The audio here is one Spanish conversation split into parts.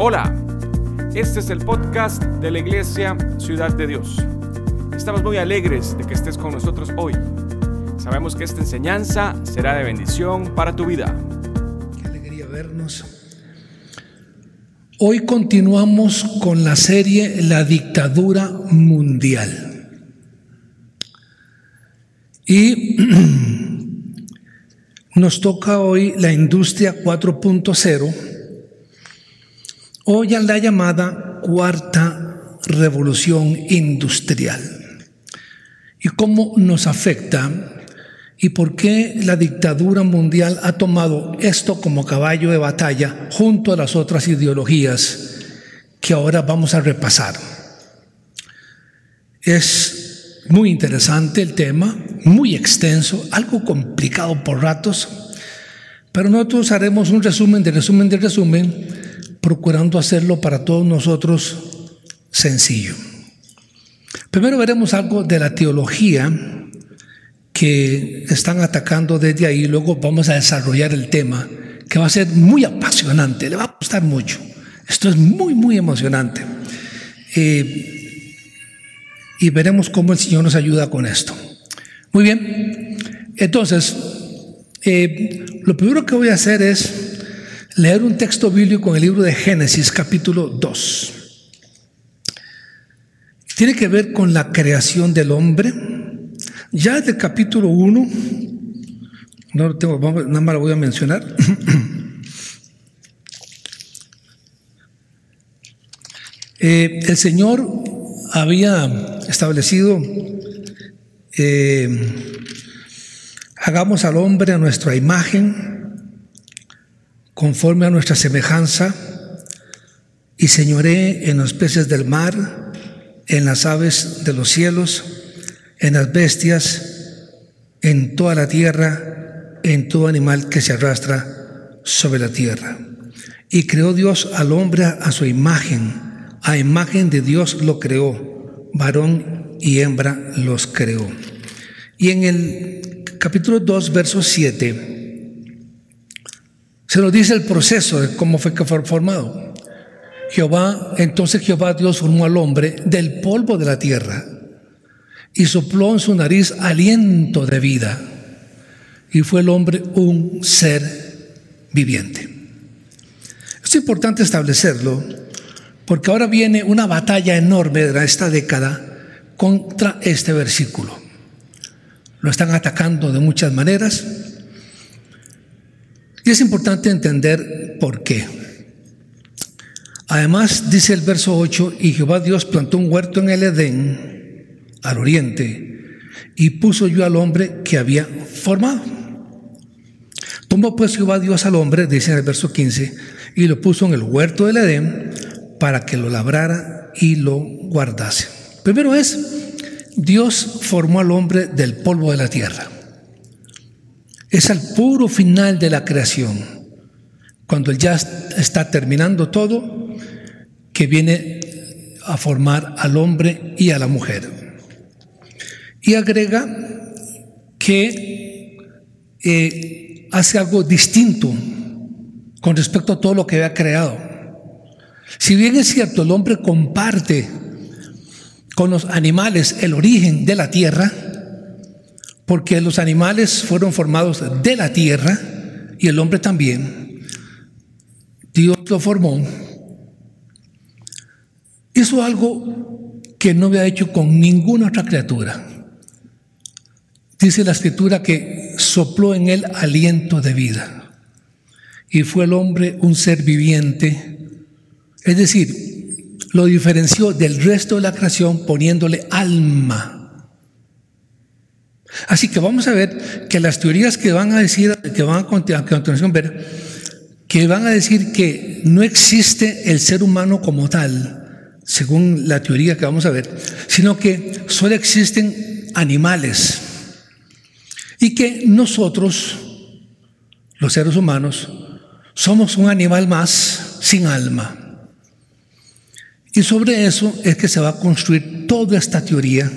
Hola, este es el podcast de la Iglesia Ciudad de Dios. Estamos muy alegres de que estés con nosotros hoy. Sabemos que esta enseñanza será de bendición para tu vida. Qué alegría vernos. Hoy continuamos con la serie La dictadura mundial. Y nos toca hoy la industria 4.0 o ya la llamada cuarta revolución industrial. Y cómo nos afecta y por qué la dictadura mundial ha tomado esto como caballo de batalla junto a las otras ideologías que ahora vamos a repasar. Es muy interesante el tema, muy extenso, algo complicado por ratos, pero nosotros haremos un resumen de resumen de resumen procurando hacerlo para todos nosotros sencillo. Primero veremos algo de la teología que están atacando desde ahí, luego vamos a desarrollar el tema que va a ser muy apasionante, le va a gustar mucho. Esto es muy, muy emocionante. Eh, y veremos cómo el Señor nos ayuda con esto. Muy bien, entonces, eh, lo primero que voy a hacer es leer un texto bíblico en el libro de Génesis capítulo 2. Tiene que ver con la creación del hombre. Ya del capítulo 1, no lo tengo, nada más lo voy a mencionar. Eh, el Señor había establecido, eh, hagamos al hombre a nuestra imagen, conforme a nuestra semejanza, y señoré en los peces del mar, en las aves de los cielos, en las bestias, en toda la tierra, en todo animal que se arrastra sobre la tierra. Y creó Dios al hombre a su imagen, a imagen de Dios lo creó, varón y hembra los creó. Y en el capítulo 2, verso 7, se nos dice el proceso de cómo fue que fue formado. Jehová, entonces Jehová Dios formó al hombre del polvo de la tierra y sopló en su nariz aliento de vida y fue el hombre un ser viviente. Es importante establecerlo porque ahora viene una batalla enorme de esta década contra este versículo. Lo están atacando de muchas maneras, y es importante entender por qué. Además, dice el verso 8, y Jehová Dios plantó un huerto en el Edén, al oriente, y puso yo al hombre que había formado. Tomó pues Jehová Dios al hombre, dice en el verso 15, y lo puso en el huerto del Edén para que lo labrara y lo guardase. Primero es, Dios formó al hombre del polvo de la tierra. Es al puro final de la creación, cuando ya está terminando todo, que viene a formar al hombre y a la mujer. Y agrega que eh, hace algo distinto con respecto a todo lo que había creado. Si bien es cierto, el hombre comparte con los animales el origen de la tierra, porque los animales fueron formados de la tierra y el hombre también. Dios lo formó. Hizo algo que no había hecho con ninguna otra criatura. Dice la escritura que sopló en él aliento de vida y fue el hombre un ser viviente. Es decir, lo diferenció del resto de la creación poniéndole alma Así que vamos a ver que las teorías que van a decir, que van a, continuación ver, que van a decir que no existe el ser humano como tal, según la teoría que vamos a ver, sino que solo existen animales y que nosotros, los seres humanos, somos un animal más sin alma. Y sobre eso es que se va a construir toda esta teoría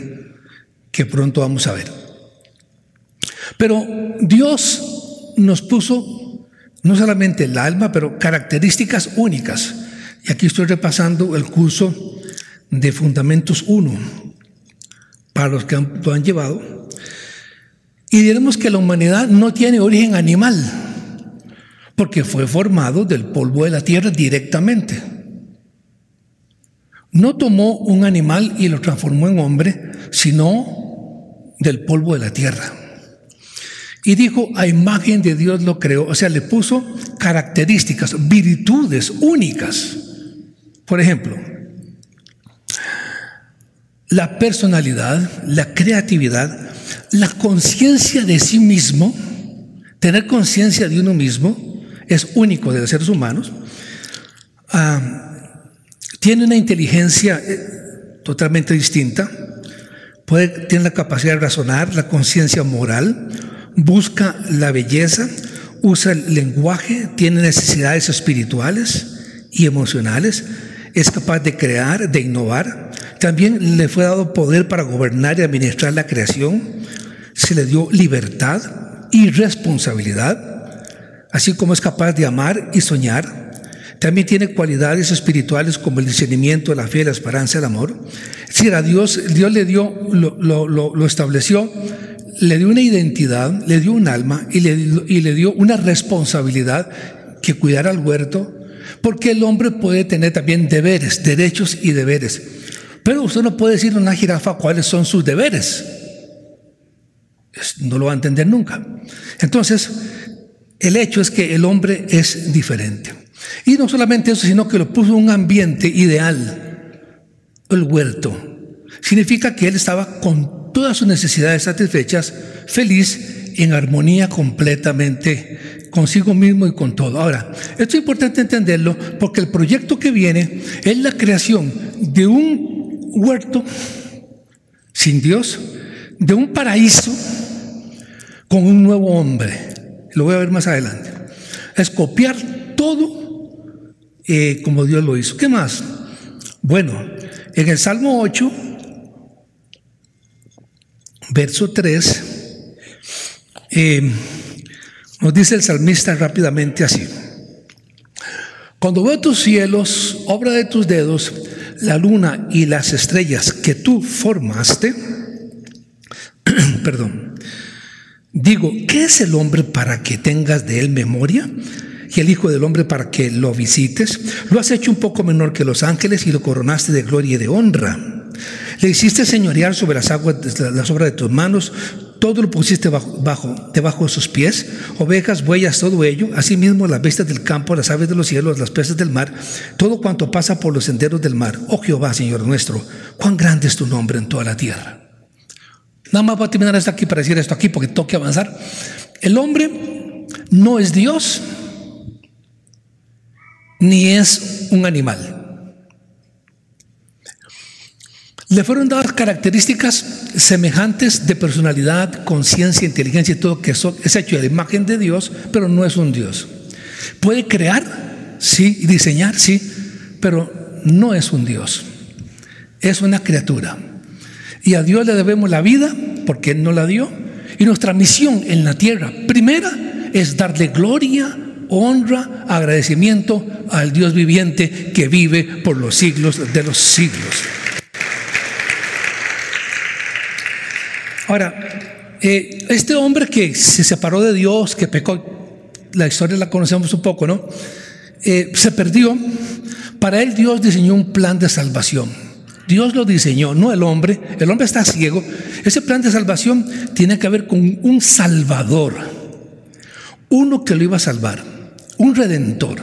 que pronto vamos a ver. Pero Dios nos puso no solamente el alma, pero características únicas. Y aquí estoy repasando el curso de Fundamentos 1 para los que lo han llevado. Y diremos que la humanidad no tiene origen animal, porque fue formado del polvo de la tierra directamente. No tomó un animal y lo transformó en hombre, sino del polvo de la tierra. Y dijo, a imagen de Dios lo creó, o sea, le puso características, virtudes únicas. Por ejemplo, la personalidad, la creatividad, la conciencia de sí mismo, tener conciencia de uno mismo, es único de los seres humanos. Ah, tiene una inteligencia eh, totalmente distinta, puede, tiene la capacidad de razonar, la conciencia moral, busca la belleza, usa el lenguaje, tiene necesidades espirituales y emocionales, es capaz de crear, de innovar. También le fue dado poder para gobernar y administrar la creación. Se le dio libertad y responsabilidad, así como es capaz de amar y soñar. También tiene cualidades espirituales como el discernimiento, la fe, la esperanza, el amor. Es decir, a Dios, Dios le dio, lo, lo, lo estableció, le dio una identidad, le dio un alma y le, y le dio una responsabilidad que cuidara al huerto, porque el hombre puede tener también deberes, derechos y deberes. Pero usted no puede decirle a una jirafa cuáles son sus deberes. No lo va a entender nunca. Entonces, el hecho es que el hombre es diferente. Y no solamente eso, sino que lo puso en un ambiente ideal, el huerto. Significa que él estaba con todas sus necesidades satisfechas, feliz, en armonía completamente consigo mismo y con todo. Ahora, esto es importante entenderlo porque el proyecto que viene es la creación de un huerto sin Dios, de un paraíso con un nuevo hombre. Lo voy a ver más adelante. Es copiar todo eh, como Dios lo hizo. ¿Qué más? Bueno, en el Salmo 8, verso 3, eh, nos dice el salmista rápidamente así. Cuando veo tus cielos, obra de tus dedos, la luna y las estrellas que tú formaste, perdón, digo, ¿qué es el hombre para que tengas de él memoria? Y el Hijo del Hombre para que lo visites. Lo has hecho un poco menor que los ángeles y lo coronaste de gloria y de honra. Le hiciste señorear sobre las aguas, las obras de tus manos, todo lo pusiste bajo, debajo de sus pies, ovejas, bueyas, todo ello, asimismo las bestias del campo, las aves de los cielos, las peces del mar, todo cuanto pasa por los senderos del mar. Oh Jehová, Señor nuestro, cuán grande es tu nombre en toda la tierra. Nada más voy a terminar esto aquí para decir esto aquí porque tengo avanzar. El hombre no es Dios ni es un animal. Le fueron dadas características semejantes de personalidad, conciencia, inteligencia y todo que es hecho de la imagen de Dios, pero no es un Dios. Puede crear, sí, y diseñar, sí, pero no es un Dios. Es una criatura. Y a Dios le debemos la vida porque Él nos la dio. Y nuestra misión en la tierra, primera, es darle gloria, honra, agradecimiento al Dios viviente que vive por los siglos de los siglos. Ahora, eh, este hombre que se separó de Dios, que pecó, la historia la conocemos un poco, ¿no? Eh, se perdió. Para él Dios diseñó un plan de salvación. Dios lo diseñó, no el hombre. El hombre está ciego. Ese plan de salvación tiene que ver con un salvador. Uno que lo iba a salvar. Un redentor,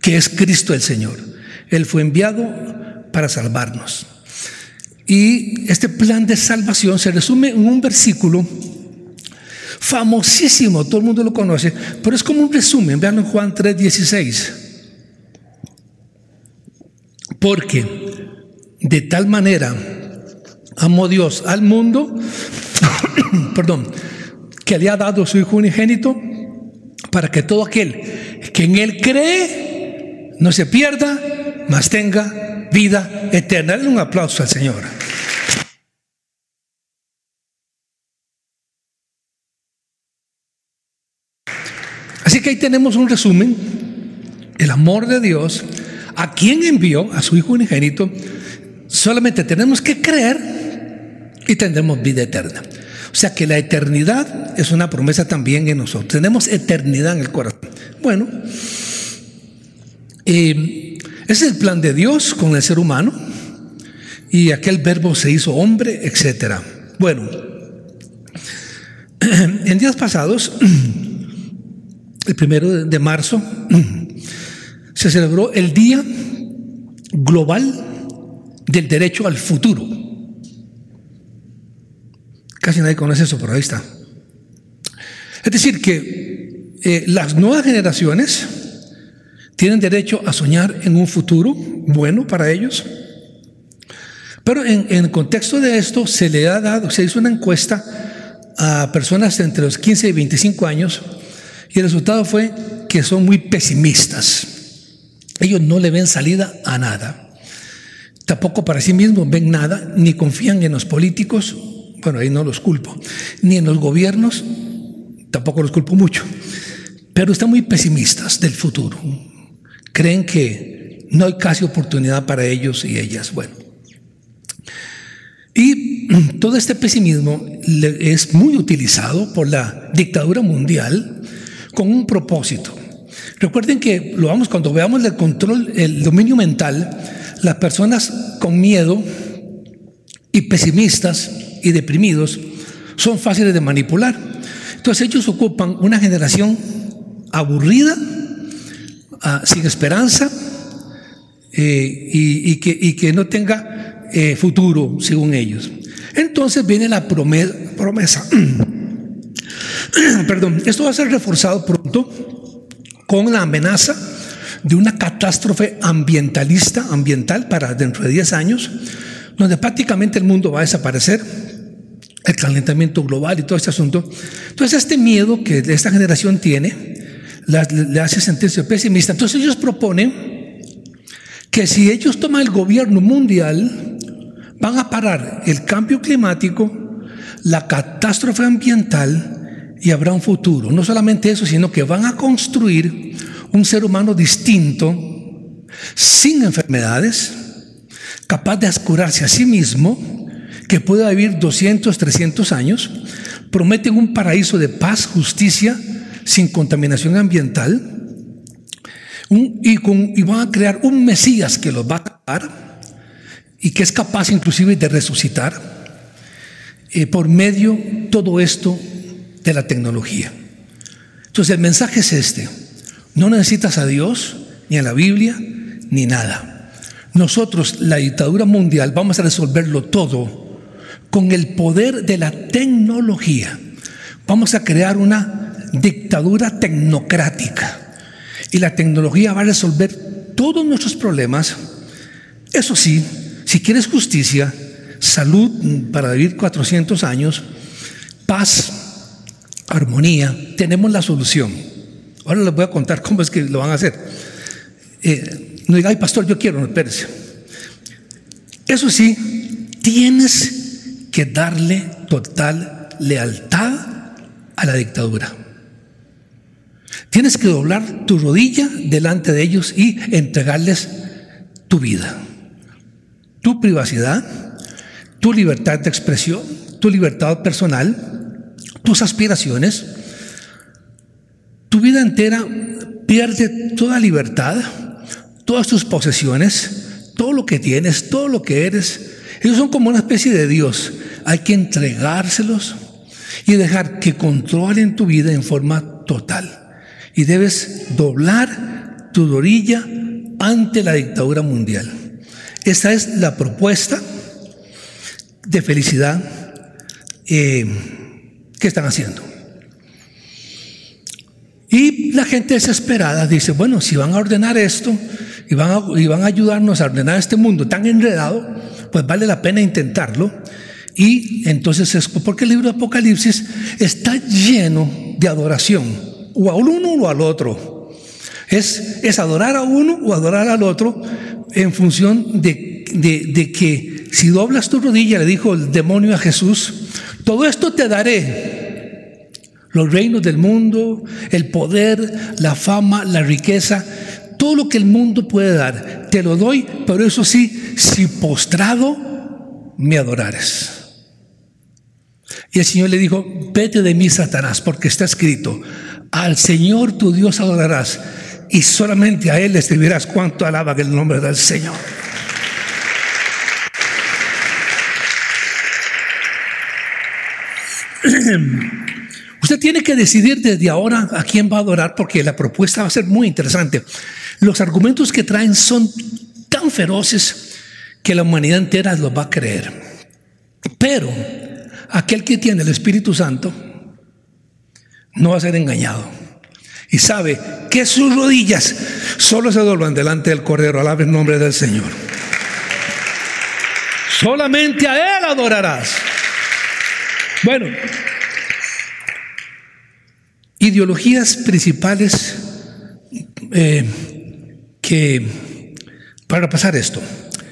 que es Cristo el Señor. Él fue enviado para salvarnos. Y este plan de salvación se resume en un versículo famosísimo, todo el mundo lo conoce, pero es como un resumen, vean en Juan 3:16. Porque de tal manera amó Dios al mundo, perdón, que le ha dado su Hijo unigénito para que todo aquel que en Él cree no se pierda, mas tenga vida eterna. Denle un aplauso al Señor. Así que ahí tenemos un resumen. El amor de Dios a quien envió a su Hijo unigénito, solamente tenemos que creer y tendremos vida eterna. O sea que la eternidad es una promesa también en nosotros. Tenemos eternidad en el corazón. Bueno, eh, es el plan de Dios con el ser humano. Y aquel verbo se hizo hombre, etc. Bueno, en días pasados, el primero de marzo, se celebró el Día Global del Derecho al Futuro. Casi nadie conoce eso, pero ahí está. Es decir, que eh, las nuevas generaciones tienen derecho a soñar en un futuro bueno para ellos. Pero en, el contexto de esto se le ha dado, se hizo una encuesta a personas entre los 15 y 25 años y el resultado fue que son muy pesimistas. Ellos no le ven salida a nada. Tampoco para sí mismos ven nada, ni confían en los políticos, bueno, ahí no los culpo, ni en los gobiernos, tampoco los culpo mucho, pero están muy pesimistas del futuro. Creen que no hay casi oportunidad para ellos y ellas. Bueno. Y todo este pesimismo es muy utilizado por la dictadura mundial con un propósito. Recuerden que lo vamos cuando veamos el control, el dominio mental, las personas con miedo y pesimistas y deprimidos son fáciles de manipular. Entonces ellos ocupan una generación aburrida, sin esperanza eh, y, y, que, y, que, no tenga eh, futuro, según ellos. Entonces viene la promesa. promesa. Perdón, esto va a ser reforzado pronto con la amenaza de una catástrofe ambientalista, ambiental para dentro de 10 años, donde prácticamente el mundo va a desaparecer, el calentamiento global y todo este asunto. Entonces este miedo que esta generación tiene le hace sentirse pesimista. Entonces ellos proponen que si ellos toman el gobierno mundial, van a parar el cambio climático, la catástrofe ambiental y habrá un futuro. No solamente eso, sino que van a construir un ser humano distinto, sin enfermedades, capaz de curarse a sí mismo, que pueda vivir 200, 300 años, prometen un paraíso de paz, justicia, sin contaminación ambiental, un, y, y, van a crear un Mesías que los va a dar y que es capaz inclusive de resucitar eh, por medio todo esto de la tecnología. Entonces el mensaje es este, no necesitas a Dios, ni a la Biblia, ni nada. Nosotros, la dictadura mundial, vamos a resolverlo todo con el poder de la tecnología. Vamos a crear una dictadura tecnocrática. Y la tecnología va a resolver todos nuestros problemas. Eso sí, si quieres justicia, salud para vivir 400 años, paz, armonía, tenemos la solución. Ahora les voy a contar cómo es que lo van a hacer. Eh, no diga, ay pastor, yo quiero, no, espérese. Eso sí, tienes que darle total lealtad a la dictadura. Tienes que doblar tu rodilla delante de ellos y entregarles tu vida, tu privacidad, tu libertad de expresión, tu libertad personal, tus aspiraciones. Tu vida entera pierde toda libertad, todas tus posesiones, todo lo que tienes, todo lo que eres. Ellos son como una especie de Dios. Hay que entregárselos y dejar que controlen tu vida en forma total y debes doblar tu orilla ante la dictadura mundial. Esta es la propuesta de felicidad eh, que están haciendo. Y la gente desesperada dice, bueno, si van a ordenar esto y van a, van a ayudarnos a ordenar este mundo tan enredado, pues vale la pena intentarlo. Y entonces es porque el libro de Apocalipsis está lleno de adoración o al uno o al otro. Es, es adorar a uno o adorar al otro en función de, de, de que si doblas tu rodilla, le dijo el demonio a Jesús, todo esto te daré. Los reinos del mundo, el poder, la fama, la riqueza, todo lo que el mundo puede dar, te lo doy, pero eso sí, si postrado me adorares. Y el Señor le dijo, vete de mí, Satanás, porque está escrito, al Señor tu Dios adorarás y solamente a Él le escribirás cuánto alaba el nombre del Señor. Usted tiene que decidir desde ahora a quién va a adorar porque la propuesta va a ser muy interesante. Los argumentos que traen son tan feroces que la humanidad entera los va a creer. Pero aquel que tiene el Espíritu Santo no va a ser engañado. Y sabe que sus rodillas solo se doblan delante del Cordero. Alabe el nombre del Señor. Solamente a Él adorarás. Bueno, ideologías principales eh, que para pasar esto.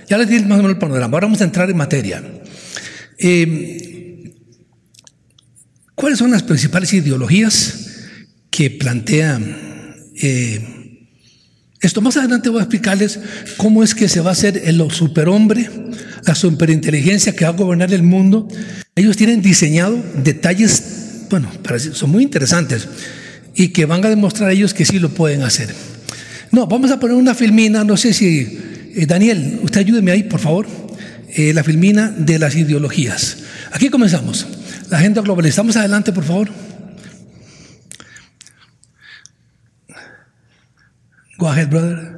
Ya les di más o menos el panorama. Ahora vamos a entrar en materia. Eh, ¿Cuáles son las principales ideologías que plantean eh, esto? Más adelante voy a explicarles cómo es que se va a hacer el superhombre, la superinteligencia que va a gobernar el mundo. Ellos tienen diseñado detalles, bueno, son muy interesantes y que van a demostrar a ellos que sí lo pueden hacer. No, vamos a poner una filmina, no sé si, eh, Daniel, usted ayúdeme ahí, por favor, eh, la filmina de las ideologías. Aquí comenzamos. La agenda global. Estamos adelante, por favor. Go ahead, brother.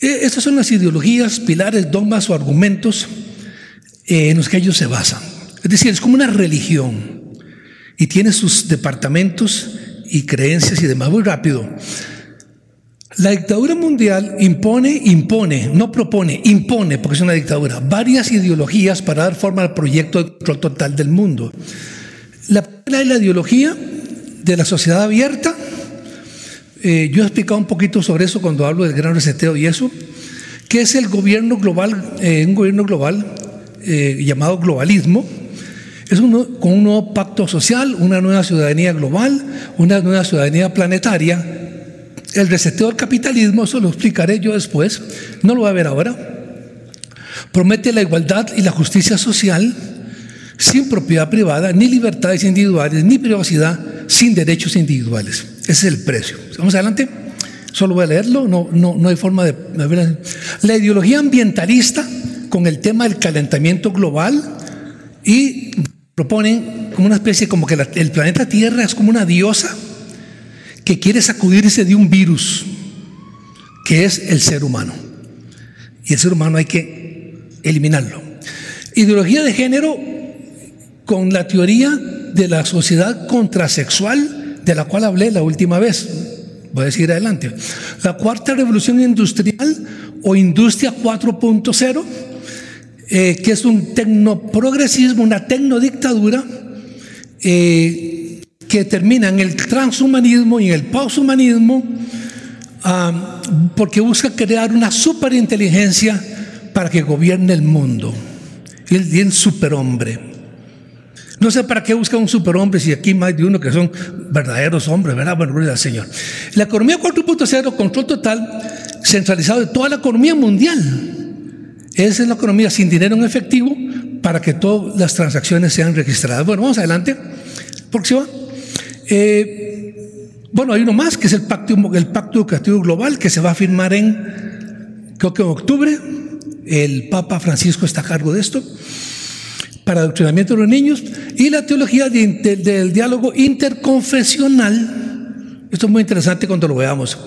Eh, estas son las ideologías, pilares, dogmas o argumentos en los que ellos se basan. Es decir, es como una religión y tiene sus departamentos y creencias y demás. Muy rápido. La dictadura mundial impone, impone, no propone, impone, porque es una dictadura, varias ideologías para dar forma al proyecto de control total del mundo. La primera es la ideología de la sociedad abierta. Eh, yo he explicado un poquito sobre eso cuando hablo del gran reseteo y eso, que es el gobierno global, eh, un gobierno global eh, llamado globalismo, es con un nuevo pacto social, una nueva ciudadanía global, una nueva ciudadanía planetaria. El reseteo del capitalismo, eso lo explicaré yo después, no lo voy a ver ahora. Promete la igualdad y la justicia social sin propiedad privada, ni libertades individuales, ni privacidad, sin derechos individuales. Ese es el precio. Vamos adelante. Solo voy a leerlo, no, no, no hay forma de... La ideología ambientalista con el tema del calentamiento global y proponen como una especie, como que el planeta Tierra es como una diosa que quiere sacudirse de un virus, que es el ser humano. Y el ser humano hay que eliminarlo. Ideología de género con la teoría de la sociedad contrasexual, de la cual hablé la última vez. Voy a decir adelante. La cuarta revolución industrial o industria 4.0 eh, que es un tecnoprogresismo, una tecnodictadura eh, que termina en el transhumanismo y en el poshumanismo, ah, porque busca crear una superinteligencia para que gobierne el mundo. El, el superhombre. No sé para qué busca un superhombre si aquí más de uno que son verdaderos hombres, ¿verdad? Bueno, gloria al Señor. La economía 4.0, control total, centralizado de toda la economía mundial. Esa es la economía sin dinero en efectivo para que todas las transacciones sean registradas. Bueno, vamos adelante. Próxima. Eh, bueno, hay uno más que es el pacto, el pacto educativo global que se va a firmar en, creo que en octubre. El Papa Francisco está a cargo de esto para adoctrinamiento de los niños y la teología del diálogo interconfesional esto es muy interesante cuando lo veamos.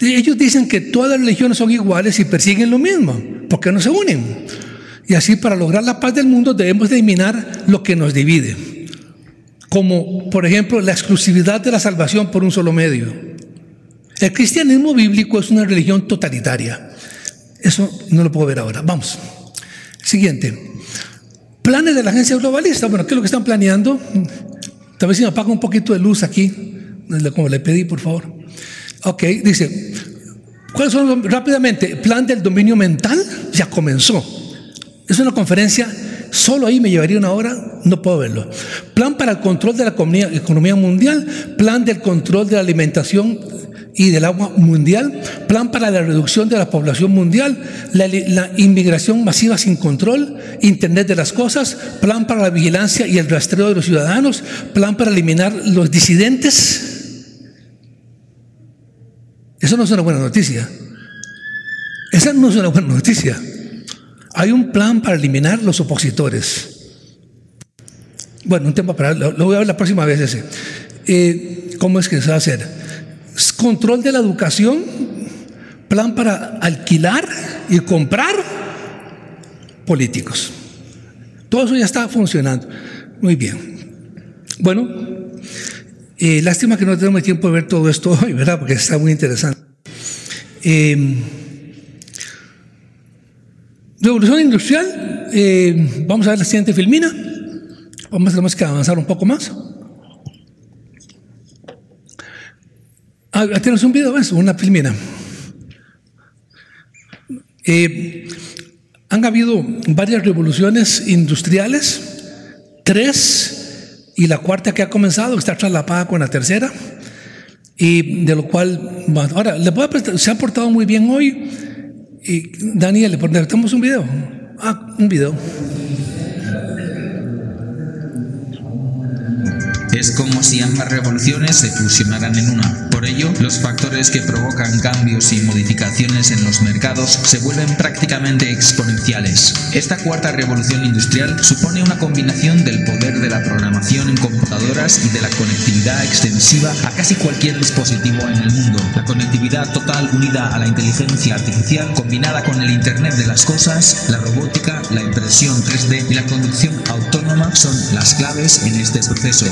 Ellos dicen que todas las religiones son iguales y persiguen lo mismo. ¿Por qué no se unen? Y así para lograr la paz del mundo debemos eliminar lo que nos divide. Como por ejemplo la exclusividad de la salvación por un solo medio. El cristianismo bíblico es una religión totalitaria. Eso no lo puedo ver ahora. Vamos. Siguiente. Planes de la agencia globalista. Bueno, ¿qué es lo que están planeando? Tal vez si me apaga un poquito de luz aquí como le pedí, por favor. Ok, dice, ¿cuáles son rápidamente? Plan del dominio mental ya comenzó. Es una conferencia, solo ahí me llevaría una hora, no puedo verlo. Plan para el control de la economía, mundial, plan del control de la alimentación y del agua mundial, plan para la reducción de la población mundial, la, la, inmigración masiva sin control, Internet de las cosas, plan para la vigilancia y el rastreo de los ciudadanos, plan para eliminar los disidentes. Eso no es una buena noticia. Esa no es una buena noticia. Hay un plan para eliminar los opositores. Bueno, un tema para lo, voy a ver la próxima vez ese. Eh, ¿Cómo es que se va a hacer? Control de la educación, plan para alquilar y comprar políticos. Todo eso ya está funcionando. Muy bien. Bueno, eh, lástima que no tenemos tiempo de ver todo esto hoy, ¿verdad? Porque está muy interesante. Eh, revolución industrial. Eh, vamos a ver la siguiente filmina. Vamos a tener que avanzar un poco más. Ah, tienes un video, ¿ves? Una filmina. Eh, han habido varias revoluciones industriales, tres, y la cuarta que ha comenzado está traslapada con la tercera, y de lo cual, ahora, le voy a se ha portado muy bien hoy, y Daniel, le ponemos un video. Ah, un video. Es como si ambas revoluciones se fusionaran en una. Por ello, los factores que provocan cambios y modificaciones en los mercados se vuelven prácticamente exponenciales. Esta cuarta revolución industrial supone una combinación del poder de la programación en computadoras y de la conectividad extensiva a casi cualquier dispositivo en el mundo. La conectividad total unida a la inteligencia artificial combinada con el Internet de las Cosas, la robótica, la impresión 3D y la conducción autónoma son las claves en este proceso.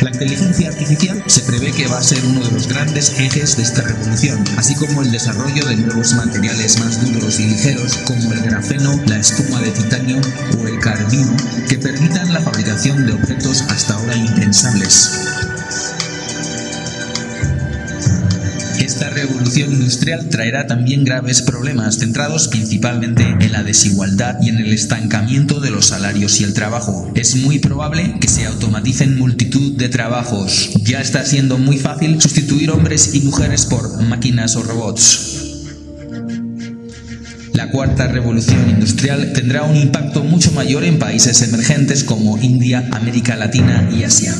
La inteligencia artificial se prevé que va a ser uno de los grandes ejes de esta revolución, así como el desarrollo de nuevos materiales más duros y ligeros como el grafeno, la espuma de titanio o el carbino, que permitan la fabricación de objetos hasta ahora impensables. Esta revolución industrial traerá también graves problemas centrados principalmente en la desigualdad y en el estancamiento de los salarios y el trabajo. Es muy probable que se automaticen multitud de trabajos. Ya está siendo muy fácil sustituir hombres y mujeres por máquinas o robots. La cuarta revolución industrial tendrá un impacto mucho mayor en países emergentes como India, América Latina y Asia.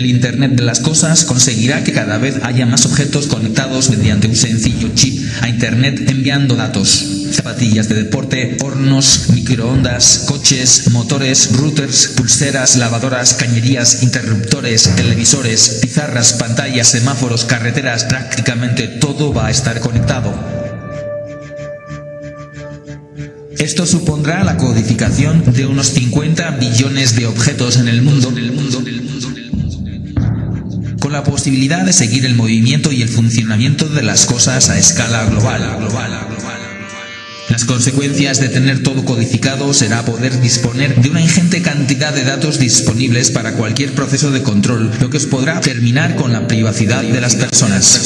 El Internet de las Cosas conseguirá que cada vez haya más objetos conectados mediante un sencillo chip a Internet enviando datos. Zapatillas de deporte, hornos, microondas, coches, motores, routers, pulseras, lavadoras, cañerías, interruptores, televisores, pizarras, pantallas, semáforos, carreteras, prácticamente todo va a estar conectado. Esto supondrá la codificación de unos 50 billones de objetos en el mundo, del mundo, del mundo la posibilidad de seguir el movimiento y el funcionamiento de las cosas a escala global. Las consecuencias de tener todo codificado será poder disponer de una ingente cantidad de datos disponibles para cualquier proceso de control, lo que os podrá terminar con la privacidad de las personas.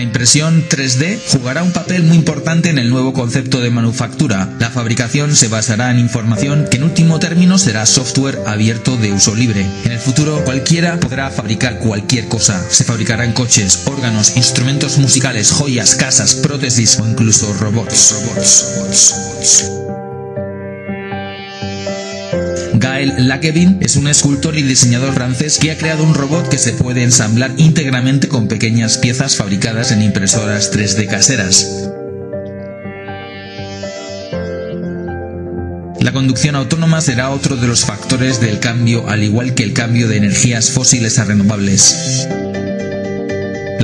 La impresión 3D jugará un papel muy importante en el nuevo concepto de manufactura. La fabricación se basará en información que en último término será software abierto de uso libre. En el futuro cualquiera podrá fabricar cualquier cosa. Se fabricarán coches, órganos, instrumentos musicales, joyas, casas, prótesis o incluso robots. Gael Laquevin es un escultor y diseñador francés que ha creado un robot que se puede ensamblar íntegramente con pequeñas piezas fabricadas en impresoras 3D caseras. La conducción autónoma será otro de los factores del cambio, al igual que el cambio de energías fósiles a renovables.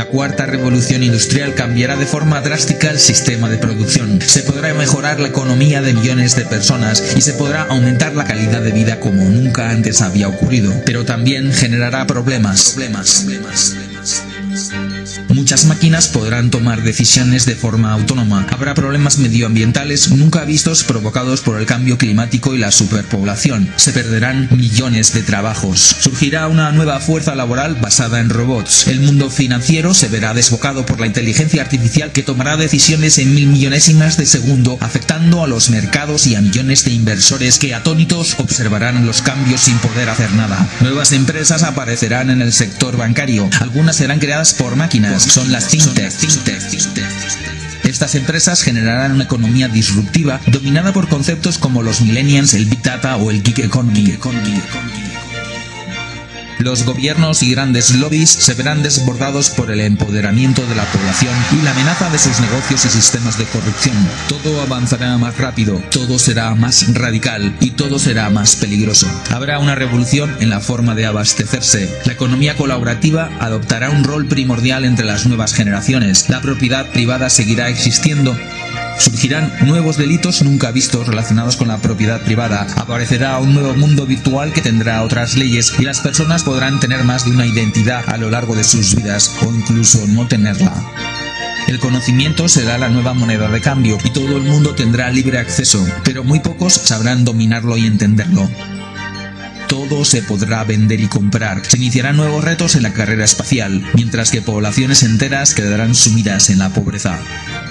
La cuarta revolución industrial cambiará de forma drástica el sistema de producción. Se podrá mejorar la economía de millones de personas y se podrá aumentar la calidad de vida como nunca antes había ocurrido. Pero también generará problemas. problemas. Dichas máquinas podrán tomar decisiones de forma autónoma. Habrá problemas medioambientales nunca vistos provocados por el cambio climático y la superpoblación. Se perderán millones de trabajos. Surgirá una nueva fuerza laboral basada en robots. El mundo financiero se verá desbocado por la inteligencia artificial que tomará decisiones en mil millonésimas de segundo, afectando a los mercados y a millones de inversores que atónitos observarán los cambios sin poder hacer nada. Nuevas empresas aparecerán en el sector bancario. Algunas serán creadas por máquinas. Las fintech. Estas empresas generarán una economía disruptiva dominada por conceptos como los millennials, el big data o el geek economy. Los gobiernos y grandes lobbies se verán desbordados por el empoderamiento de la población y la amenaza de sus negocios y sistemas de corrupción. Todo avanzará más rápido, todo será más radical y todo será más peligroso. Habrá una revolución en la forma de abastecerse. La economía colaborativa adoptará un rol primordial entre las nuevas generaciones. La propiedad privada seguirá existiendo Surgirán nuevos delitos nunca vistos relacionados con la propiedad privada. Aparecerá un nuevo mundo virtual que tendrá otras leyes y las personas podrán tener más de una identidad a lo largo de sus vidas o incluso no tenerla. El conocimiento será la nueva moneda de cambio y todo el mundo tendrá libre acceso, pero muy pocos sabrán dominarlo y entenderlo todo se podrá vender y comprar. Se iniciarán nuevos retos en la carrera espacial, mientras que poblaciones enteras quedarán sumidas en la pobreza.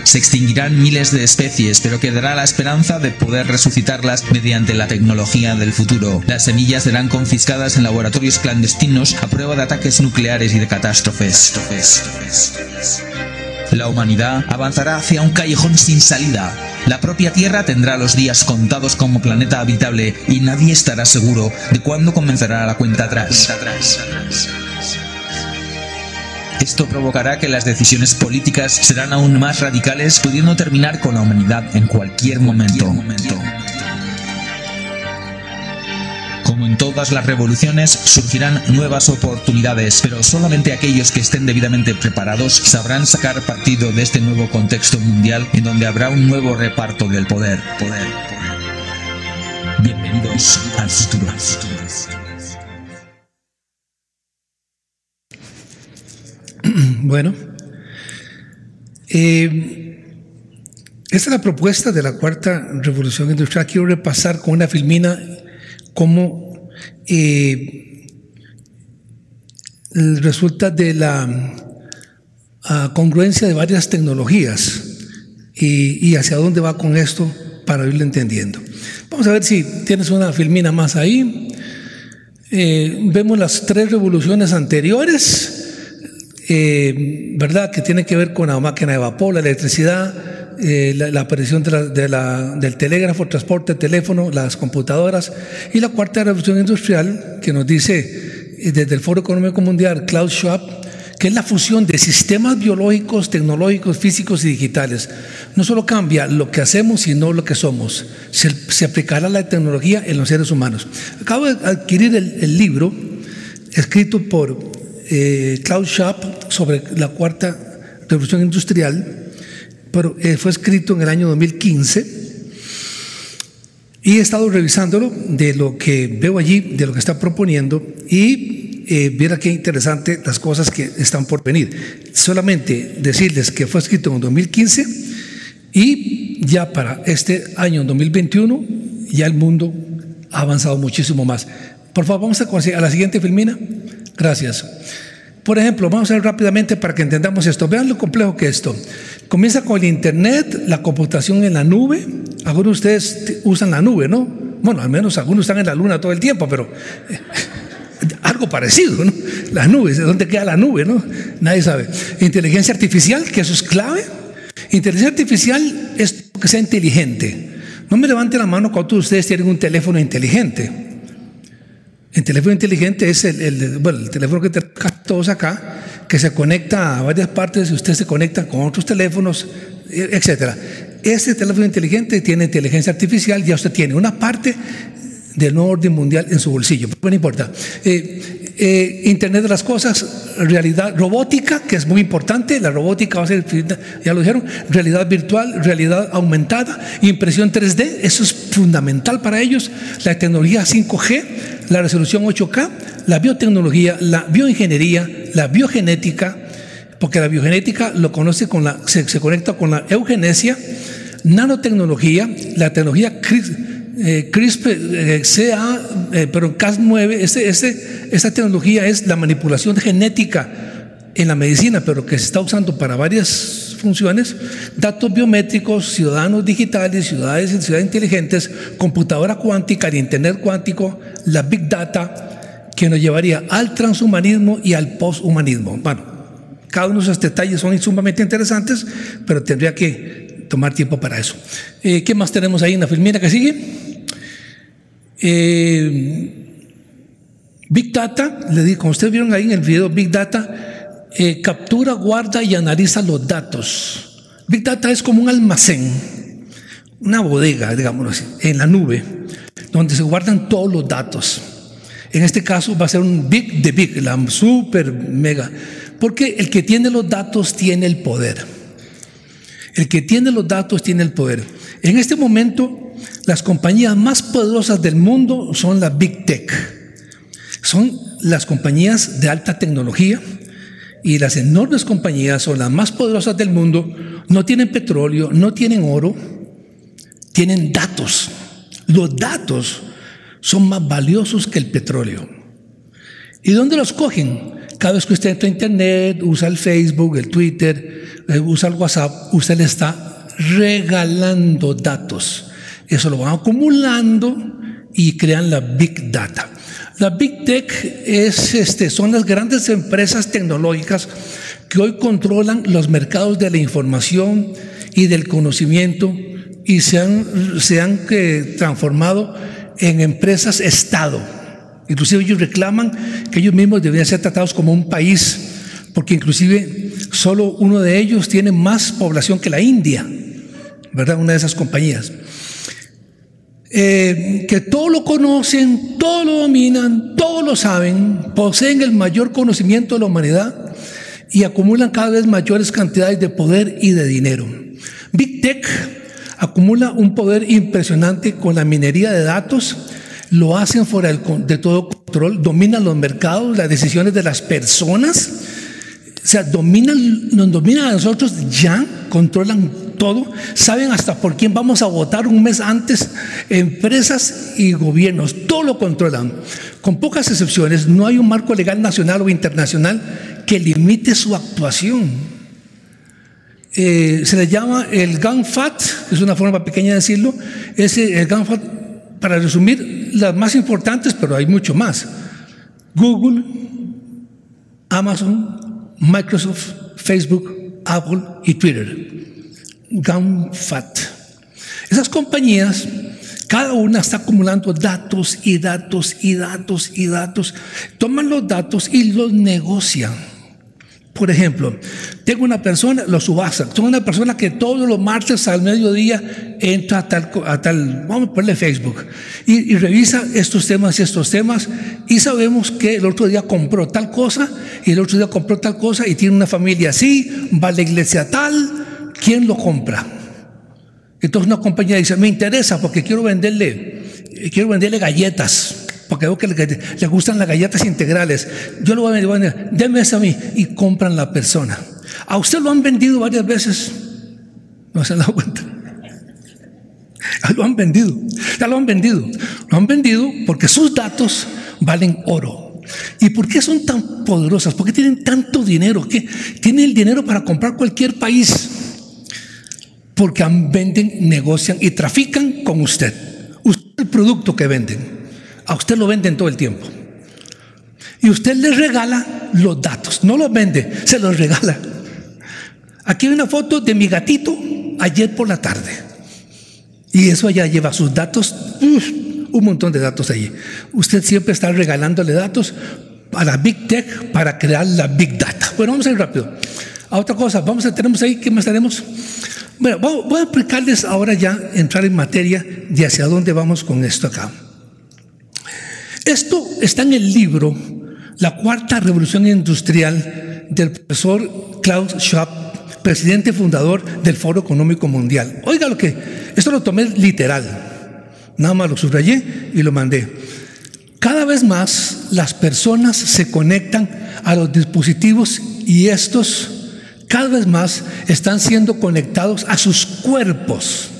Se extinguirán miles de especies, pero quedará la esperanza de poder resucitarlas mediante la tecnología del futuro. Las semillas serán confiscadas en laboratorios clandestinos a prueba de ataques nucleares y de catástrofes. La humanidad avanzará hacia un callejón sin salida. La propia Tierra tendrá los días contados como planeta habitable y nadie estará seguro de cuándo comenzará la cuenta atrás. Esto provocará que las decisiones políticas serán aún más radicales, pudiendo terminar con la humanidad en cualquier momento. Como en todas las revoluciones, surgirán nuevas oportunidades, pero solamente aquellos que estén debidamente preparados sabrán sacar partido de este nuevo contexto mundial en donde habrá un nuevo reparto del poder. Bienvenidos. Al futuro. Bueno, eh, esta es la propuesta de la cuarta revolución industrial. Quiero repasar con una filmina cómo eh, resulta de la ah, congruencia de varias tecnologías y, hacia dónde va con esto para irlo entendiendo. Vamos a ver si tienes una filmina más ahí. Eh, vemos las tres revoluciones anteriores eh, ¿verdad? Que tiene que ver con la máquina de vapor, la electricidad, eh, la, aparición del telégrafo, transporte, teléfono, las computadoras y la cuarta revolución industrial que nos dice eh, desde el Foro Económico Mundial, Klaus Schwab, que es la fusión de sistemas biológicos, tecnológicos, físicos y digitales. No solo cambia lo que hacemos, sino lo que somos. Se, aplicará la tecnología en los seres humanos. Acabo de adquirir el libro escrito por eh, Klaus Schwab sobre la cuarta revolución industrial, pero eh, fue escrito en el año 2015 y he estado revisándolo de lo que veo allí, de lo que está proponiendo y eh, qué interesante las cosas que están por venir. Solamente decirles que fue escrito en 2015 y ya para este año 2021 ya el mundo ha avanzado muchísimo más. Por favor, vamos a, a la siguiente filmina. Gracias. Por ejemplo, vamos a ver rápidamente para que entendamos esto. Vean lo complejo que es esto. Comienza con el Internet, la computación en la nube. Algunos de ustedes usan la nube, ¿no? Bueno, al menos algunos están en la luna todo el tiempo, pero eh, algo parecido, ¿no? Las nubes, ¿de dónde queda la nube, no? Nadie sabe. Inteligencia artificial, que eso es clave. Inteligencia artificial es que sea inteligente. No me levante la mano cuando ustedes tienen un teléfono inteligente. El teléfono inteligente es el, bueno, el teléfono que tenemos todos acá, que se conecta a varias partes usted se conecta con otros teléfonos, e, etcétera. Este teléfono inteligente tiene inteligencia artificial, ya usted tiene una parte del nuevo orden mundial en su bolsillo, pero importa. Eh, eh, Internet de las cosas, realidad robótica, que es muy importante, la robótica va a ser, ya lo dijeron, realidad virtual, realidad aumentada, impresión 3D, eso es fundamental para ellos, la tecnología 5G, la resolución 8K, la biotecnología, la bioingeniería, la biogenética, porque la biogenética lo conoce con la, se, conecta con la eugenesia, nanotecnología, la tecnología eh, CA, eh, pero Cas9, este, este, esta tecnología es la manipulación genética en la medicina, pero que se está usando para varias funciones, datos biométricos, ciudadanos digitales, ciudades, ciudades inteligentes, computadora cuántica, el Internet cuántico, la Big Data, que nos llevaría al transhumanismo y al posthumanismo. Bueno, cada uno de esos detalles son sumamente interesantes, pero tendría que tomar tiempo para eso. Eh, ¿Qué más tenemos ahí en la filmina que sigue? Eh, Big Data, le digo, como ustedes vieron ahí en el video, Big Data eh, captura, guarda y analiza los datos. Big Data es como un almacén, una bodega, digámoslo así, en la nube, donde se guardan todos los datos. En este caso va a ser un big de big, la super mega, porque el que tiene los datos tiene el poder. El que tiene los datos tiene el poder. En este momento, las compañías más poderosas del mundo son las Big Tech. Son las compañías de alta tecnología, y las enormes compañías son las más poderosas del mundo, no tienen petróleo, no tienen oro, tienen datos. Los datos son más valiosos que el petróleo. ¿Y dónde los cogen? Cada vez que usted entra a Internet, usa el Facebook, el Twitter, usa el WhatsApp, usted le está regalando datos. Eso lo van acumulando y crean la Big Data. La Big Tech es, este, son las grandes empresas tecnológicas que hoy controlan los mercados de la información y del conocimiento y se han, se han eh, transformado en empresas Estado. Inclusive ellos reclaman que ellos mismos deberían ser tratados como un país, porque inclusive solo uno de ellos tiene más población que la India, ¿verdad? Una de esas compañías. Eh, que todo lo conocen, todo lo dominan, todo lo saben, poseen el mayor conocimiento de la humanidad y acumulan cada vez mayores cantidades de poder y de dinero. Big Tech acumula un poder impresionante con la minería de datos, lo hacen fuera de todo control, dominan los mercados, las decisiones de las personas, o sea, dominan, nos dominan a nosotros ya, controlan todo, saben hasta por quién vamos a votar un mes antes, empresas y gobiernos, todo lo controlan. Con pocas excepciones, no hay un marco legal nacional o internacional que limite su actuación. Eh, se le llama el GANFAT, es una forma pequeña de decirlo, es el GANFAT, para resumir, las más importantes, pero hay mucho más. Google, Amazon, Microsoft, Facebook, Apple y Twitter. GAMFAT. Esas compañías, cada una está acumulando datos y datos y datos y datos. Toman los datos y los negocian. Por ejemplo, tengo una persona, lo subasta, tengo una persona que todos los martes al mediodía entra a tal, a tal vamos a ponerle Facebook, y, revisa estos temas y estos temas, y sabemos que el otro día compró tal cosa, y el otro día compró tal cosa, y tiene una familia así, va a la iglesia tal, ¿quién lo compra? Entonces una compañía dice, me interesa porque quiero venderle, quiero venderle galletas, porque veo que le, gustan las galletas integrales. Yo lo voy a vender, denme esa a mí y compran la persona. A usted lo han vendido varias veces, no se han dado cuenta. Lo han vendido, ya lo han vendido. Lo han vendido porque sus datos valen oro. ¿Y por qué son tan poderosas? ¿Por qué tienen tanto dinero? ¿Qué? Tienen el dinero para comprar cualquier país porque venden, negocian y trafican con usted. Usted el producto que venden, a usted lo venden todo el tiempo. Y usted les regala los datos, no los vende, se los regala. Aquí hay una foto de mi gatito ayer por la tarde. Y eso allá lleva sus datos, un montón de datos allí. Usted siempre está regalándole datos a la Big Tech para crear la Big Data. Bueno, vamos a ir rápido. A otra cosa, vamos a tenemos ahí, ¿qué más tenemos? Bueno, voy a explicarles ahora ya, entrar en materia de hacia dónde vamos con esto acá. Esto está en el libro La Cuarta Revolución Industrial del profesor Klaus Schwab, presidente fundador del Foro Económico Mundial. Oiga lo que, esto lo tomé literal, nada más lo subrayé y lo mandé. Cada vez más las personas se conectan a los dispositivos y estos cada vez más están siendo conectados a sus cuerpos.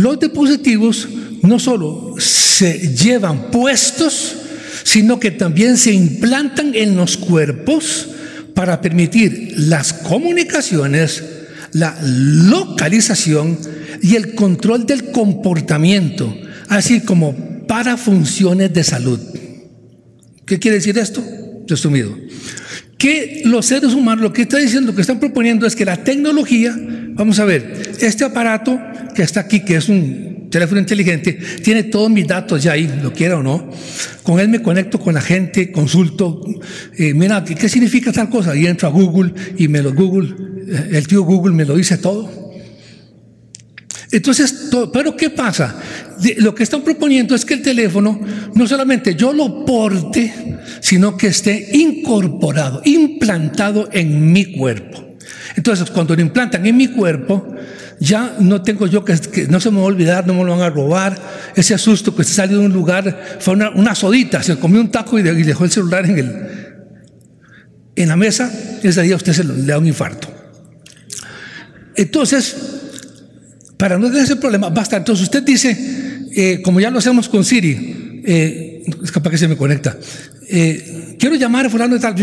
Los dispositivos no solo se llevan puestos, sino que también se implantan en los cuerpos para permitir las comunicaciones, la localización y el control del comportamiento, así como para funciones de salud. ¿Qué quiere decir esto? Resumido. Que los seres humanos, lo que está diciendo, lo que están proponiendo es que la tecnología, vamos a ver, este aparato que está aquí, que es un teléfono inteligente, tiene todos mis datos ya ahí, lo quiera o no. Con él me conecto con la gente, consulto, eh, mira, ¿qué, significa tal cosa? Y entro a Google y me lo Google, eh, el tío Google me lo dice todo. Entonces, pero ¿qué pasa? lo que están proponiendo es que el teléfono no solamente yo lo porte, sino que esté incorporado, implantado en mi cuerpo. Entonces, cuando lo implantan en mi cuerpo, ya no tengo yo que, no se me va a olvidar, no me lo van a robar. Ese asusto que se salió de un lugar fue una, sodita, se comió un taco y, dejó el celular en, el, en la mesa, ese día usted se le da un infarto. Entonces, para no tener ese problema, basta. Entonces usted dice, eh, como ya lo hacemos con Siri, eh, es capaz que se me conecta. Eh, quiero llamar a fulano de tal,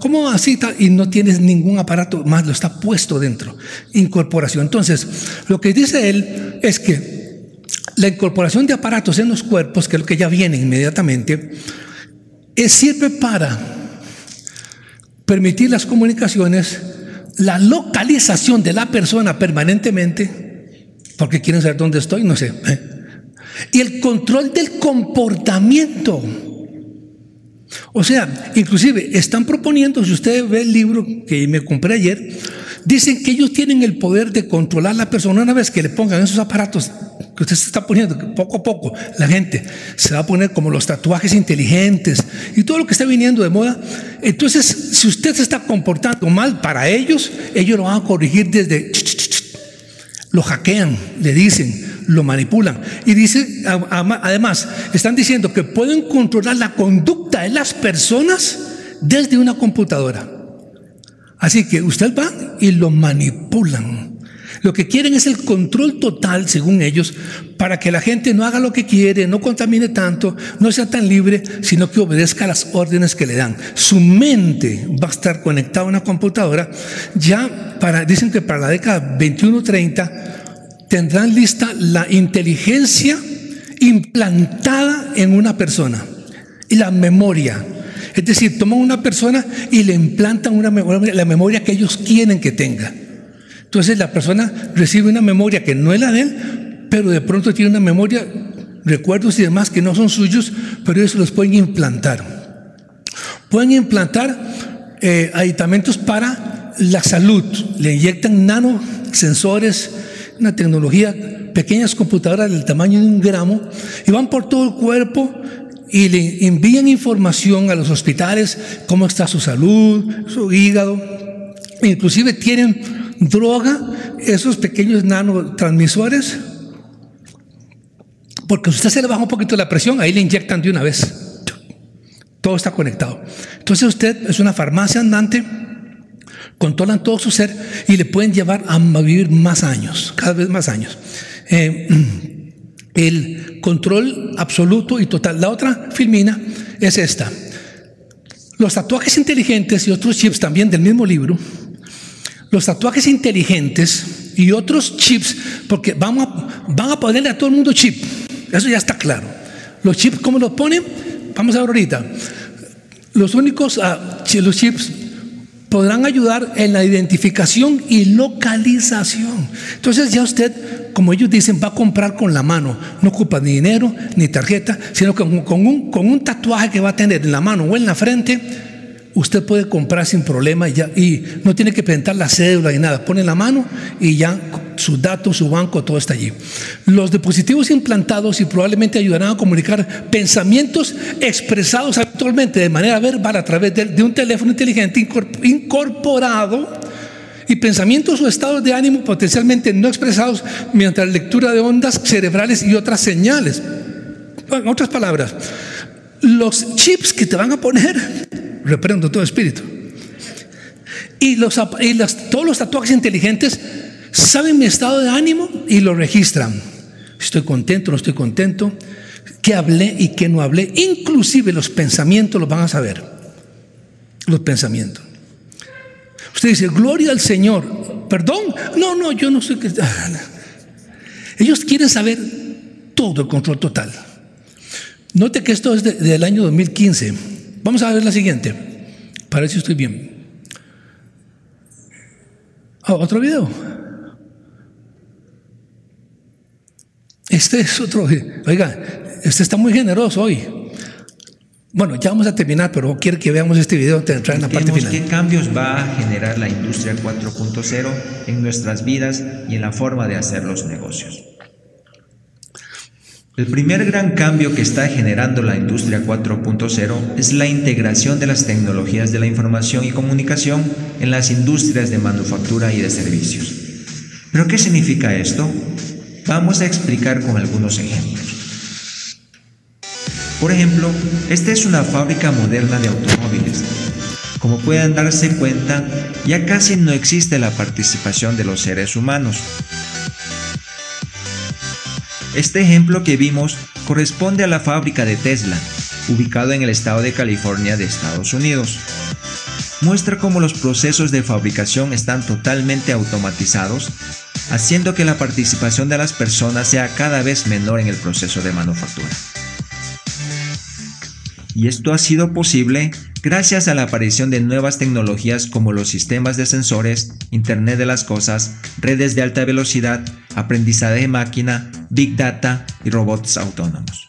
¿cómo así tal? Y no tienes ningún aparato más, lo está puesto dentro. Incorporación. Entonces, lo que dice él es que la incorporación de aparatos en los cuerpos, que es lo que ya viene inmediatamente, sirve para permitir las comunicaciones, la localización de la persona permanentemente, porque quieren saber dónde estoy, no sé, ¿eh? y el control del comportamiento o sea, inclusive están proponiendo, si usted ve el libro que me compré ayer, dicen que ellos tienen el poder de controlar a la persona una vez que le pongan esos aparatos que usted se está poniendo, poco a poco la gente se va a poner como los tatuajes inteligentes y todo lo que está viniendo de moda. Entonces, si usted se está comportando mal para ellos, ellos lo van a corregir desde... Lo hackean, le dicen, lo manipulan. Y dice, además, están diciendo que pueden controlar la conducta de las personas desde una computadora. Así que usted va y lo manipulan. Lo que quieren es el control total, según ellos, para que la gente no haga lo que quiere, no contamine tanto, no sea tan libre, sino que obedezca las órdenes que le dan. Su mente va a estar conectada a una computadora. Ya para, dicen que para la década 21-30 tendrán lista la inteligencia implantada en una persona y la memoria. Es decir, toman una persona y le implantan una memoria, la memoria que ellos quieren que tenga. Entonces la persona recibe una memoria que no es la de él, pero de pronto tiene una memoria, recuerdos y demás que no son suyos, pero ellos los pueden implantar. Pueden implantar eh, aditamentos para la salud. Le inyectan nanosensores una tecnología, pequeñas computadoras del tamaño de un gramo, y van por todo el cuerpo y le envían información a los hospitales, cómo está su salud, su hígado. Inclusive tienen droga, esos pequeños nanotransmisores, porque si usted se le baja un poquito la presión, ahí le inyectan de una vez. Todo está conectado. Entonces usted es una farmacia andante controlan todo su ser y le pueden llevar a vivir más años, cada vez más años. Eh, el control absoluto y total. La otra filmina es esta. Los tatuajes inteligentes y otros chips también del mismo libro. Los tatuajes inteligentes y otros chips, porque vamos a, van a ponerle a todo el mundo chip. Eso ya está claro. Los chips, ¿cómo los ponen? Vamos a ver ahorita. Los únicos ah, los chips podrán ayudar en la identificación y localización. Entonces ya usted, como ellos dicen, va a comprar con la mano. No ocupa ni dinero ni tarjeta, sino con un, con un tatuaje que va a tener en la mano o en la frente, usted puede comprar sin problema y, ya, y no tiene que presentar la cédula ni nada. Pone la mano y ya sus datos, su banco, todo está allí. Los dispositivos implantados y probablemente ayudarán a comunicar pensamientos expresados actualmente de manera verbal a través de, un teléfono inteligente incorporado y pensamientos o estados de ánimo potencialmente no expresados mediante la lectura de ondas cerebrales y otras señales. En otras palabras, los chips que te van a poner, reprendo todo espíritu, Y, los, y todos los tatuajes inteligentes saben mi estado de ánimo y lo registran. Estoy contento, no estoy contento, qué hablé y qué no hablé. Inclusive los pensamientos los van a saber. Los pensamientos. Usted dice, gloria al Señor. Perdón. No, no, yo no sé qué. Ellos quieren saber todo el control total. Note que esto es del año 2015. Vamos a ver la siguiente. Para ver si estoy bien. Ah, otro video. Este es otro. Oiga, este está muy generoso hoy. Bueno, ya vamos a terminar, pero quiero que veamos este video entrar en la parte final. ¿Qué cambios va a generar la industria 4.0 en nuestras vidas y en la forma de hacer los negocios? El primer gran cambio que está generando la industria 4.0 es la integración de las tecnologías de la información y comunicación en las industrias de manufactura y de servicios. ¿Pero qué significa esto? Vamos a explicar con algunos ejemplos. Por ejemplo, esta es una fábrica moderna de automóviles. Como pueden darse cuenta, ya casi no existe la participación de los seres humanos. Este ejemplo que vimos corresponde a la fábrica de Tesla, ubicado en el estado de California de Estados Unidos. Muestra cómo los procesos de fabricación están totalmente automatizados, haciendo que la participación de las personas sea cada vez menor en el proceso de manufactura. Y esto ha sido posible gracias a la aparición de nuevas tecnologías como los sistemas de sensores, Internet de las Cosas, redes de alta velocidad, aprendizaje de máquina, Big Data y robots autónomos.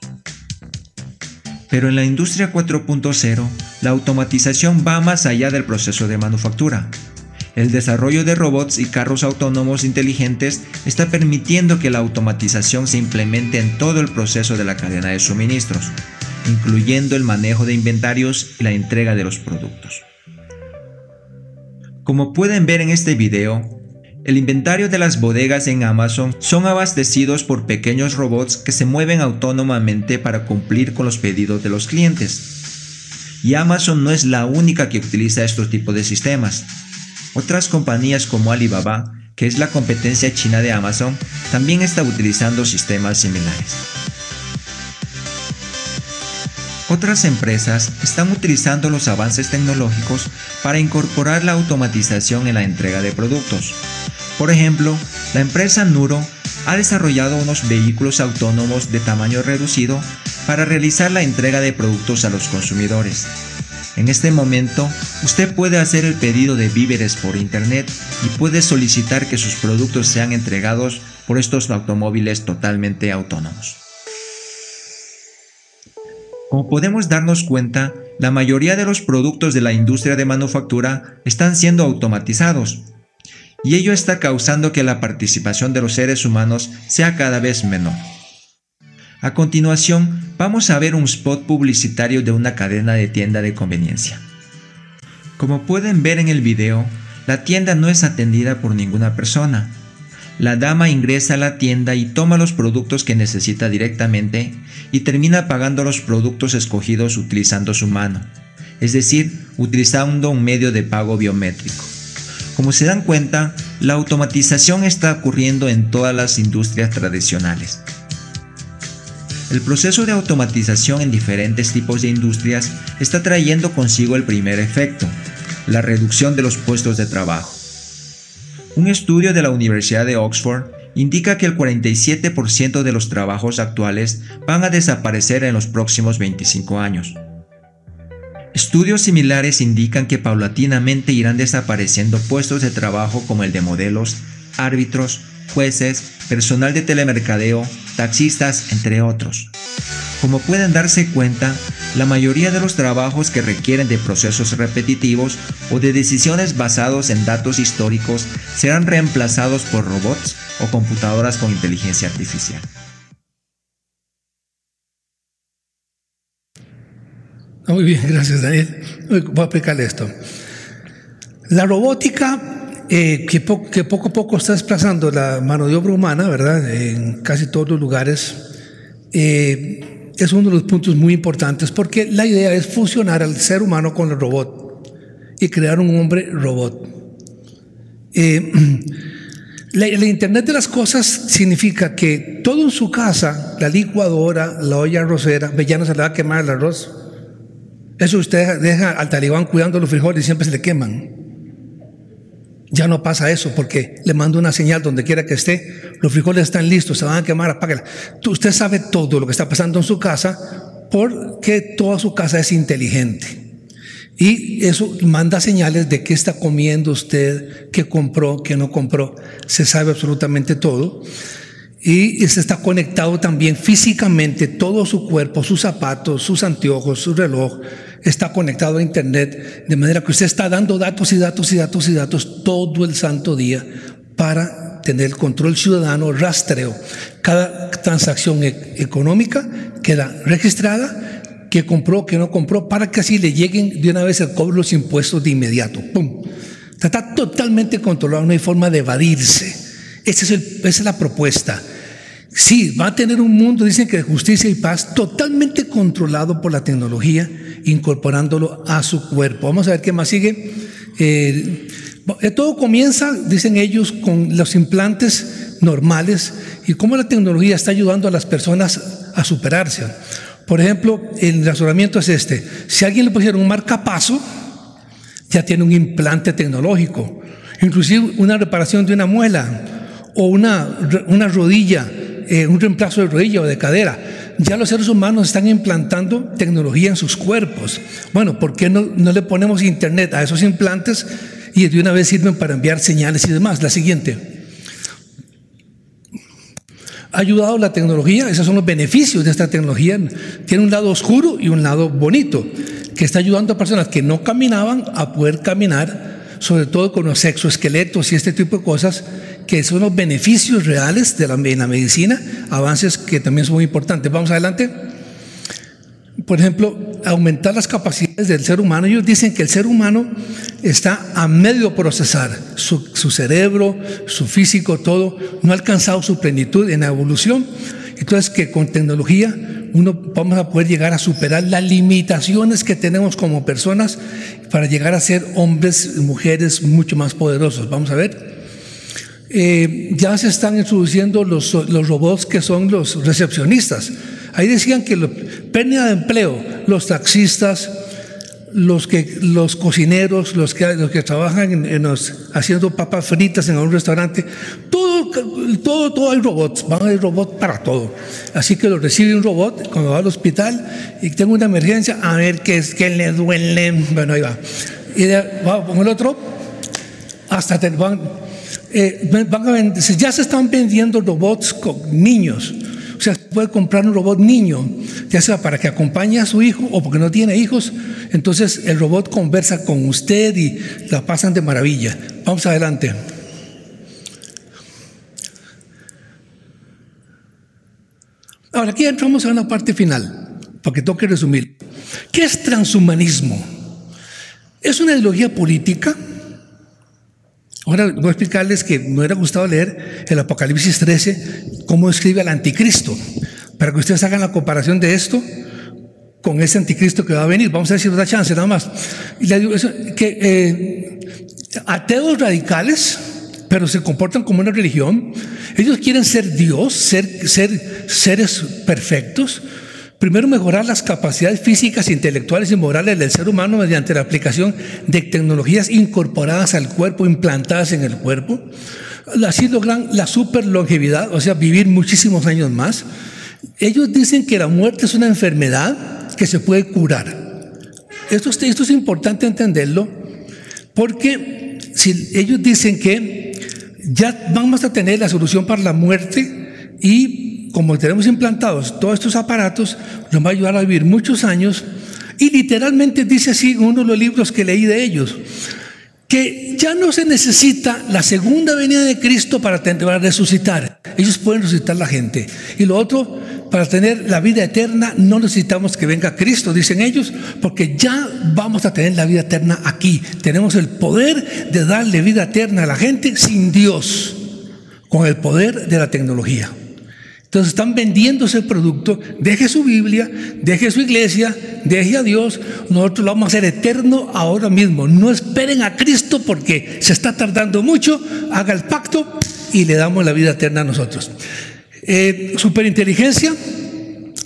Pero en la industria 4.0, la automatización va más allá del proceso de manufactura. El desarrollo de robots y carros autónomos inteligentes está permitiendo que la automatización se implemente en todo el proceso de la cadena de suministros, incluyendo el manejo de inventarios y la entrega de los productos. Como pueden ver en este video, el inventario de las bodegas en Amazon son abastecidos por pequeños robots que se mueven autónomamente para cumplir con los pedidos de los clientes. Y Amazon no es la única que utiliza estos tipos de sistemas. Otras compañías como Alibaba, que es la competencia china de Amazon, también está utilizando sistemas similares. Otras empresas están utilizando los avances tecnológicos para incorporar la automatización en la entrega de productos. Por ejemplo, la empresa Nuro ha desarrollado unos vehículos autónomos de tamaño reducido para realizar la entrega de productos a los consumidores. En este momento, usted puede hacer el pedido de víveres por internet y puede solicitar que sus productos sean entregados por estos automóviles totalmente autónomos. Como podemos darnos cuenta, la mayoría de los productos de la industria de manufactura están siendo automatizados, y ello está causando que la participación de los seres humanos sea cada vez menor. A continuación, vamos a ver un spot publicitario de una cadena de tienda de conveniencia. Como pueden ver en el video, la tienda no es atendida por ninguna persona, la dama ingresa a la tienda y toma los productos que necesita directamente y termina pagando los productos escogidos utilizando su mano, es decir, utilizando un medio de pago biométrico. Como se dan cuenta, la automatización está ocurriendo en todas las industrias tradicionales. El proceso de automatización en diferentes tipos de industrias está trayendo consigo el primer efecto, la reducción de los puestos de trabajo. Un estudio de la Universidad de Oxford indica que el 47% de los trabajos actuales van a desaparecer en los próximos 25 años. Estudios similares indican que paulatinamente irán desapareciendo puestos de trabajo como el de modelos, árbitros, jueces, personal de telemercadeo, taxistas, entre otros. Como pueden darse cuenta, la mayoría de los trabajos que requieren de procesos repetitivos o de decisiones basados en datos históricos serán reemplazados por robots o computadoras con inteligencia artificial. Muy bien, gracias Daniel. Voy a explicarle esto. La robótica, eh, que, poco a poco está desplazando la mano de obra humana, ¿verdad? En casi todos los lugares, eh, es uno de los puntos muy importantes porque la idea es fusionar al ser humano con el robot y crear un hombre robot. Eh, la, Internet de las cosas significa que todo en su casa, la licuadora, la olla arrocera, ya no se le va a quemar el arroz. Eso usted deja al talibán cuidando los frijoles y siempre se le queman. Ya no pasa eso porque le mando una señal donde quiera que esté. Los frijoles están listos, se van a quemar, apágala. Usted sabe todo lo que está pasando en su casa porque toda su casa es inteligente. Y eso manda señales de qué está comiendo usted, qué compró, qué no compró. Se sabe absolutamente todo. Y se está conectado también físicamente, todo su cuerpo, sus zapatos, sus anteojos, su reloj, está conectado a Internet, de manera que usted está dando datos y datos y datos y datos todo el santo día para tener el control ciudadano, rastreo. Cada transacción e-, económica queda registrada que compró, que no compró, para que así le lleguen de una vez el cobro los impuestos de inmediato. ¡Pum! Está totalmente controlado, no hay forma de evadirse. Esa es, esa es la propuesta. Sí, va a tener un mundo, dicen que de justicia y paz, totalmente controlado por la tecnología, incorporándolo a su cuerpo. Vamos a ver qué más sigue. Eh, todo comienza, dicen ellos, con los implantes normales y cómo la tecnología está ayudando a las personas a superarse. Por ejemplo, el razonamiento es este. Si alguien le pusiera un marcapaso, ya tiene un implante tecnológico. Inclusive una reparación de una muela o una, una rodilla, eh, un reemplazo de rodilla o de cadera. Ya los seres humanos están implantando tecnología en sus cuerpos. Bueno, ¿por qué no, no le ponemos internet a esos implantes y de una vez sirven para enviar señales y demás? La siguiente ha ayudado la tecnología, esos son los beneficios de esta tecnología. Tiene un lado oscuro y un lado bonito, que está ayudando a personas que no caminaban a poder caminar, sobre todo con los exoesqueletos y este tipo de cosas, que son los beneficios reales de la, la medicina, avances que también son muy importantes. Vamos adelante por ejemplo, aumentar las capacidades del ser humano. Ellos dicen que el ser humano está a medio procesar su, su, cerebro, su físico, todo, no ha alcanzado su plenitud en la evolución. Entonces que con tecnología uno vamos a poder llegar a superar las limitaciones que tenemos como personas para llegar a ser hombres y mujeres mucho más poderosos. Vamos a ver. Eh, ya se están introduciendo los, los robots que son los recepcionistas Ahí decían que la pérdida de empleo, los taxistas, los, que, los cocineros, los que, los que trabajan en, haciendo papas fritas en un restaurante, todo, todo, todo hay robots, van a haber robots para todo. Así que lo recibe un robot cuando va al hospital y tengo una emergencia, a ver qué es, que le duele. Bueno, ahí va. Y va con el otro, hasta van, eh, van a ya se están vendiendo robots con niños o sea, puede comprar un robot niño, ya sea para que acompañe a su hijo o porque no tiene hijos. Entonces el robot conversa con usted y la pasan de maravilla. Vamos adelante. Ahora aquí entramos a una parte final, porque tengo que resumir. ¿Qué es transhumanismo? ¿Es una ideología política? Ahora voy a explicarles que me hubiera gustado leer el Apocalipsis 13, cómo escribe el anticristo, para que ustedes hagan la comparación de esto con ese anticristo que va a venir. Vamos a decir otra chance nada más. Y digo que eh, ateos radicales, pero se comportan como una religión, ellos quieren ser Dios, ser, ser seres perfectos, Primero, mejorar las capacidades físicas, intelectuales y morales del ser humano mediante la aplicación de tecnologías incorporadas al cuerpo, implantadas en el cuerpo. Así logran la super longevidad, o sea, vivir muchísimos años más. Ellos dicen que la muerte es una enfermedad que se puede curar. Esto, esto es importante entenderlo porque si ellos dicen que ya vamos a tener la solución para la muerte y como tenemos implantados todos estos aparatos, nos va a ayudar a vivir muchos años. Y literalmente dice así en uno de los libros que leí de ellos, que ya no se necesita la segunda venida de Cristo para, para resucitar. Ellos pueden resucitar la gente. Y lo otro, para tener la vida eterna, no necesitamos que venga Cristo, dicen ellos, porque ya vamos a tener la vida eterna aquí. Tenemos el poder de darle vida eterna a la gente sin Dios, con el poder de la tecnología. Entonces están vendiendo ese producto. Deje su Biblia, deje su iglesia, deje a Dios. Nosotros lo vamos a hacer eterno ahora mismo. No esperen a Cristo porque se está tardando mucho. Haga el pacto y le damos la vida eterna a nosotros. Eh, superinteligencia.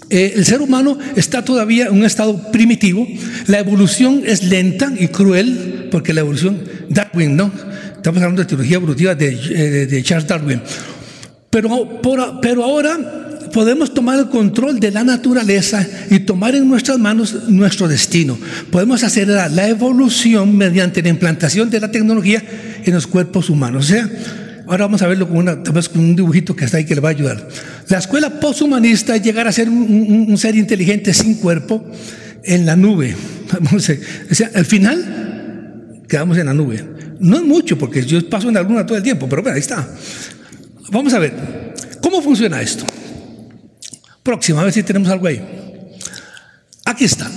Eh, el ser humano está todavía en un estado primitivo. La evolución es lenta y cruel porque la evolución, Darwin, ¿no? Estamos hablando de teología evolutiva de, eh, de Charles Darwin. Pero, pero ahora podemos tomar el control de la naturaleza y tomar en nuestras manos nuestro destino. Podemos acelerar la evolución mediante la implantación de la tecnología en los cuerpos humanos. O sea, ahora vamos a verlo con, una, con un dibujito que está ahí que le va a ayudar. La escuela posthumanista es llegar a ser un, ser inteligente sin cuerpo en la nube. O sea, al final quedamos en la nube. No es mucho, porque yo paso en la luna todo el tiempo, pero bueno, ahí está. Vamos a ver, ¿cómo funciona esto? Próxima, a ver si tenemos algo ahí. Aquí está.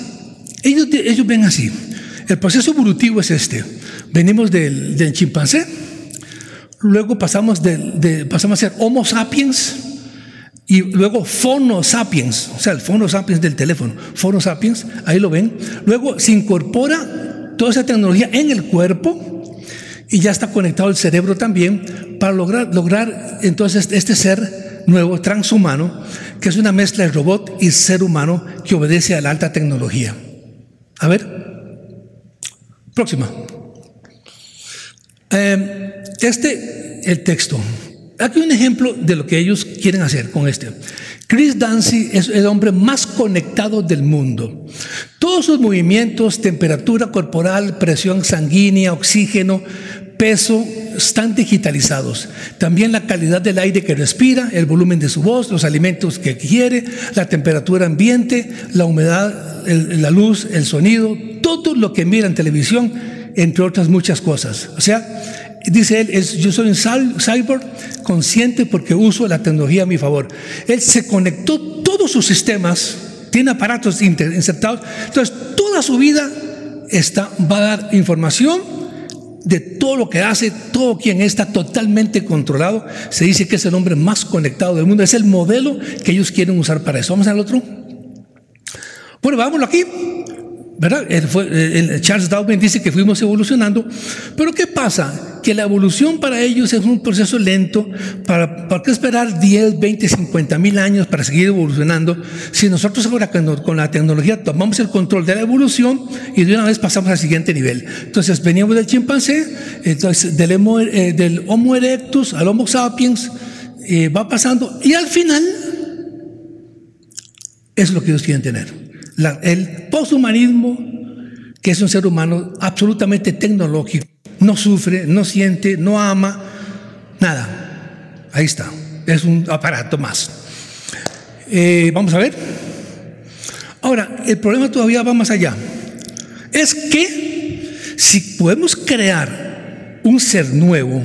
Ellos, ellos ven así. El proceso evolutivo es este. Venimos del, chimpancé, luego pasamos, de, pasamos a ser Homo sapiens y luego Phono sapiens, o sea, el Phono sapiens del teléfono, Phono sapiens, ahí lo ven. Luego se incorpora toda esa tecnología en el cuerpo y ya está conectado el cerebro también para lograr, lograr entonces este ser nuevo, transhumano, que es una mezcla de robot y ser humano que obedece a la alta tecnología. A ver, próxima. Eh, este, el texto. Aquí un ejemplo de lo que ellos quieren hacer con este. Chris Dancy es el hombre más conectado del mundo. Todos sus movimientos, temperatura corporal, presión sanguínea, oxígeno, peso, están digitalizados. También la calidad del aire que respira, el volumen de su voz, los alimentos que quiere, la temperatura ambiente, la humedad, la luz, el sonido, todo lo que mira en televisión, entre otras muchas cosas. O sea, dice él, yo soy un cyborg consciente porque uso la tecnología a mi favor. Él se conectó todos sus sistemas, tiene aparatos insertados, entonces toda su vida está, va a dar información de todo lo que hace, todo quien está totalmente controlado, se dice que es el hombre más conectado del mundo, es el modelo que ellos quieren usar para eso. Vamos al otro. Bueno, vámonos aquí. ¿Verdad? Charles Darwin dice que fuimos evolucionando, pero ¿qué pasa? Que la evolución para ellos es un proceso lento. ¿Para, ¿Para qué esperar 10, 20, 50 mil años para seguir evolucionando? Si nosotros ahora con, la tecnología tomamos el control de la evolución y de una vez pasamos al siguiente nivel. Entonces veníamos del chimpancé, entonces del, eh, del Homo erectus al Homo sapiens, eh, va pasando y al final es lo que ellos quieren tener el posthumanismo, que es un ser humano absolutamente tecnológico, no sufre, no siente, no ama, nada. Ahí está, es un aparato más. Eh, vamos a ver. Ahora, el problema todavía va más allá. Es que si podemos crear un ser nuevo,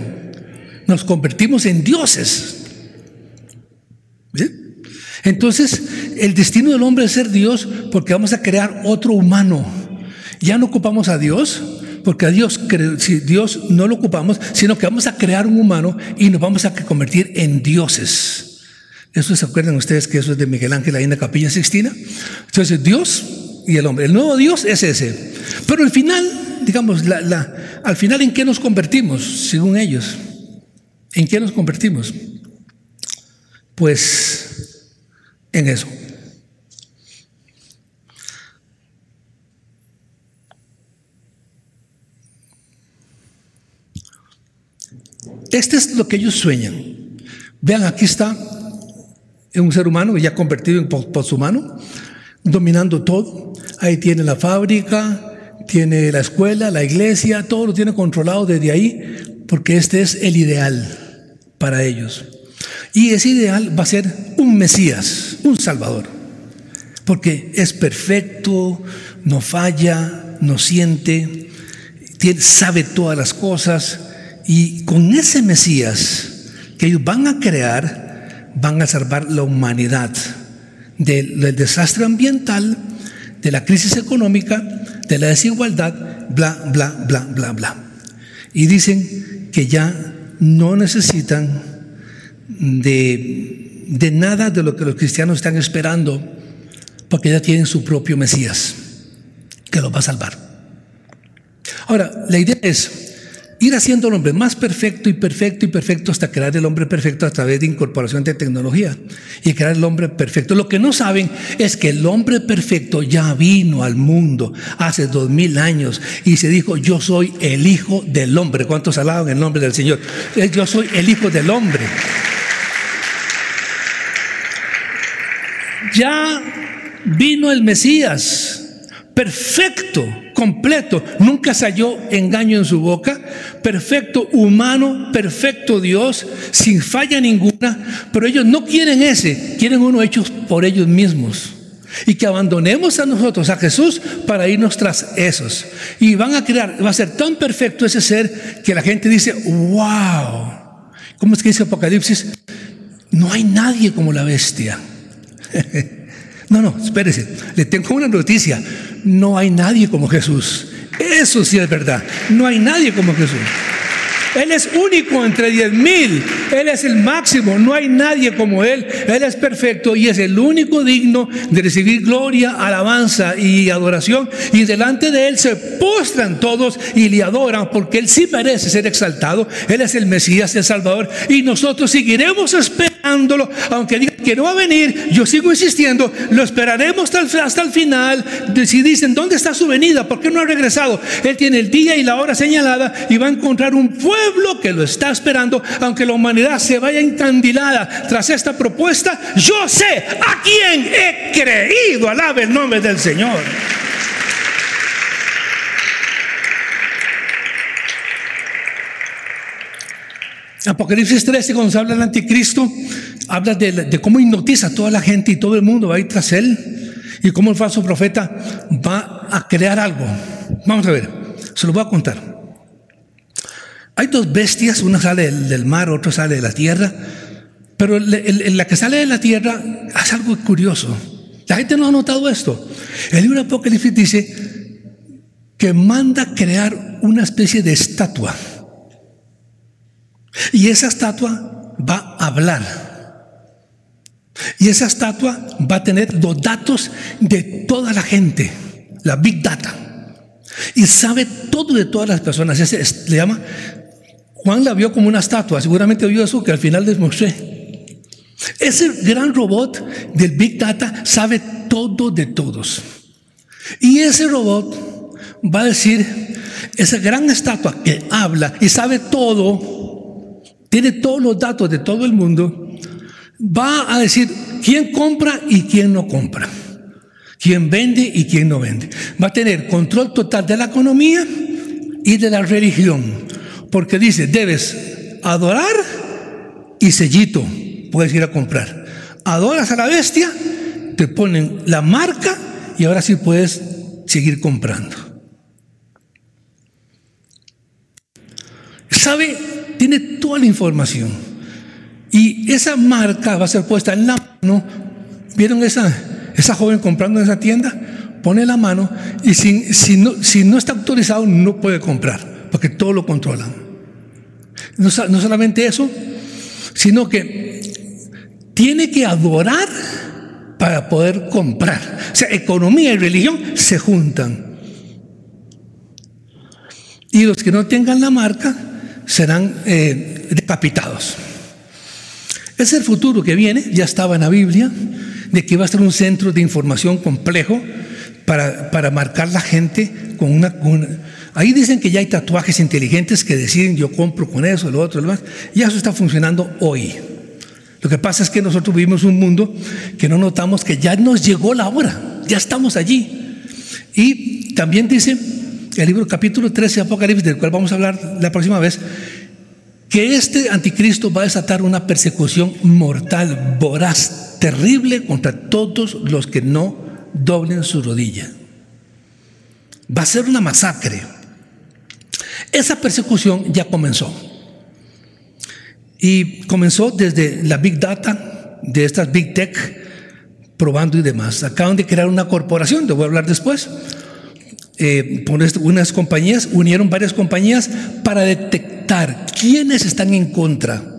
nos convertimos en dioses. Entonces, el destino del hombre es ser Dios porque vamos a crear otro humano. Ya no ocupamos a Dios, porque a Dios, si Dios no lo ocupamos, sino que vamos a crear un humano y nos vamos a convertir en dioses. Eso se acuerdan ustedes que eso es de Miguel Ángel ahí en la capilla Sixtina. Entonces, Dios y el hombre. El nuevo Dios es ese. Pero al final, digamos, al final, ¿en qué nos convertimos? Según ellos. ¿En qué nos convertimos? Pues en eso. Este es lo que ellos sueñan. Vean, aquí está un ser humano ya convertido en poshumano, dominando todo. Ahí tiene la fábrica, tiene la escuela, la iglesia, todo lo tiene controlado desde ahí, porque este es el ideal para ellos. Y ese ideal va a ser un Mesías, un Salvador, porque es perfecto, no falla, no siente, sabe todas las cosas, y con ese Mesías que ellos van a crear, van a salvar la humanidad del, desastre ambiental, de la crisis económica, de la desigualdad, bla, bla, bla, bla, bla. Y dicen que ya no necesitan de, de nada de lo que los cristianos están esperando, porque ya tienen su propio Mesías, que los va a salvar. Ahora, la idea es ir haciendo al hombre más perfecto y perfecto y perfecto hasta crear el hombre perfecto a través de incorporación de tecnología y crear el hombre perfecto. Lo que no saben es que el hombre perfecto ya vino al mundo hace dos mil años y se dijo, yo soy el hijo del hombre. ¿Cuántos alaban el nombre del Señor? Yo soy el hijo del hombre. Ya vino el Mesías, perfecto completo, nunca se halló engaño en su boca, perfecto humano, perfecto Dios, sin falla ninguna, pero ellos no quieren ese, quieren uno hecho por ellos mismos. Y que abandonemos a nosotros, a Jesús, para irnos tras esos. Y van a crear, va a ser tan perfecto ese ser que la gente dice, wow. ¿Cómo es que dice Apocalipsis? No hay nadie como la bestia. No, no, espérese. Le tengo una noticia. No hay nadie como Jesús. Eso sí es verdad. No hay nadie como Jesús. Él es único entre diez mil. Él es el máximo. No hay nadie como Él. Él es perfecto y es el único digno de recibir gloria, alabanza y adoración. Y delante de Él se postran todos y le adoran porque Él sí merece ser exaltado. Él es el Mesías, el Salvador. Y nosotros seguiremos esperándolo. Aunque digan que no va a venir, yo sigo insistiendo. Lo esperaremos hasta el, final. Si dicen, ¿dónde está su venida? ¿Por qué no ha regresado? Él tiene el día y la hora señalada y va a encontrar un pueblo pueblo que lo está esperando, aunque la humanidad se vaya encandilada tras esta propuesta, yo sé a quién he creído, alabe el nombre del Señor. Apocalipsis 13, cuando se habla del anticristo, habla de, de, cómo hipnotiza a toda la gente y todo el mundo va a ir tras él y cómo el falso profeta va a crear algo. Vamos a ver, se lo voy a contar. Hay dos bestias, una sale del, mar, otra sale de la tierra, pero la que sale de la tierra hace algo curioso. La gente no ha notado esto. El libro de Apocalipsis dice que manda crear una especie de estatua. Y esa estatua va a hablar. Y esa estatua va a tener los datos de toda la gente, la Big Data. Y sabe todo de todas las personas. Ese le llama Juan la vio como una estatua, seguramente vio eso que al final les mostré. Ese gran robot del Big Data sabe todo de todos. Y ese robot va a decir, esa gran estatua que habla y sabe todo, tiene todos los datos de todo el mundo, va a decir quién compra y quién no compra, quién vende y quién no vende. Va a tener control total de la economía y de la religión. Porque dice, debes adorar y sellito puedes ir a comprar. Adoras a la bestia, te ponen la marca y ahora sí puedes seguir comprando. Sabe, tiene toda la información. Y esa marca va a ser puesta en la mano. ¿Vieron esa, esa joven comprando en esa tienda? Pone la mano y si, si, no, si no está autorizado no puede comprar, porque todo lo controlan. No, solamente eso, sino que tiene que adorar para poder comprar. O sea, economía y religión se juntan. Y los que no tengan la marca serán eh, decapitados. Es el futuro que viene, ya estaba en la Biblia, de que va a ser un centro de información complejo para, para marcar la gente con una Ahí dicen que ya hay tatuajes inteligentes que deciden yo compro con eso, lo otro, lo más. Y eso está funcionando hoy. Lo que pasa es que nosotros vivimos un mundo que no notamos que ya nos llegó la hora, ya estamos allí. Y también dice el libro capítulo 13 de Apocalipsis, del cual vamos a hablar la próxima vez, que este anticristo va a desatar una persecución mortal, voraz, terrible contra todos los que no doblen su rodilla. Va a ser una masacre. Esa persecución ya comenzó. Y comenzó desde la Big Data, de estas Big Tech, probando y demás. Acaban de crear una corporación, te voy a hablar después. Eh, unas compañías, unieron varias compañías para detectar quiénes están en contra,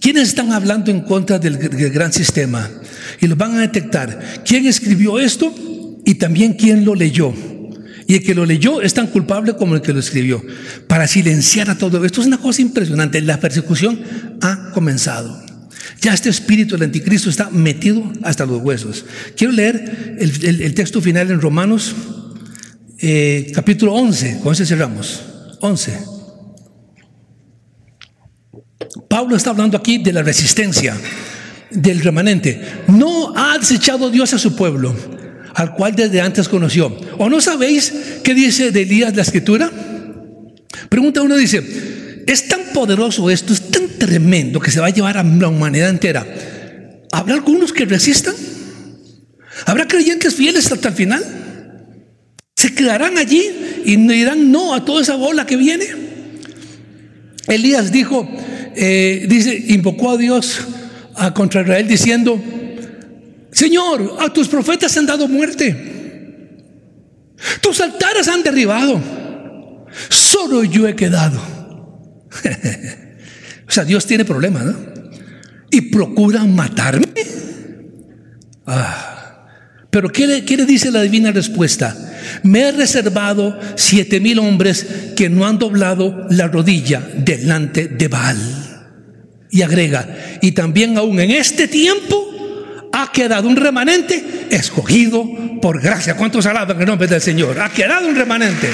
¿Quiénes están hablando en contra del, del gran sistema? Y los van a detectar. ¿Quién escribió esto? Y también quién lo leyó. Y el que lo leyó es tan culpable como el que lo escribió. Para silenciar a todo esto es una cosa impresionante. La persecución ha comenzado. Ya este espíritu del anticristo está metido hasta los huesos. Quiero leer el, texto final en Romanos, eh, capítulo 11. Con ese cerramos. 11. Pablo está hablando aquí de la resistencia del remanente. No ha desechado Dios a su pueblo al cual desde antes conoció. ¿O no sabéis qué dice de Elías la escritura? Pregunta uno, dice, es tan poderoso esto, es tan tremendo que se va a llevar a la humanidad entera. ¿Habrá algunos que resistan? ¿Habrá creyentes fieles hasta el final? ¿Se quedarán allí y dirán no a toda esa bola que viene? Elías dijo, eh, dice, invocó a Dios contra Israel diciendo, Señor, a tus profetas han dado muerte. Tus altares han derribado. Solo yo he quedado. o sea, Dios tiene problemas, ¿no? Y procuran matarme. Ah. Pero ¿qué le, ¿qué le, dice la divina respuesta? Me he reservado siete mil hombres que no han doblado la rodilla delante de Baal. Y agrega, y también aún en este tiempo ha quedado un remanente escogido por gracia. ¿Cuántos alaban el nombre del Señor? Ha quedado un remanente.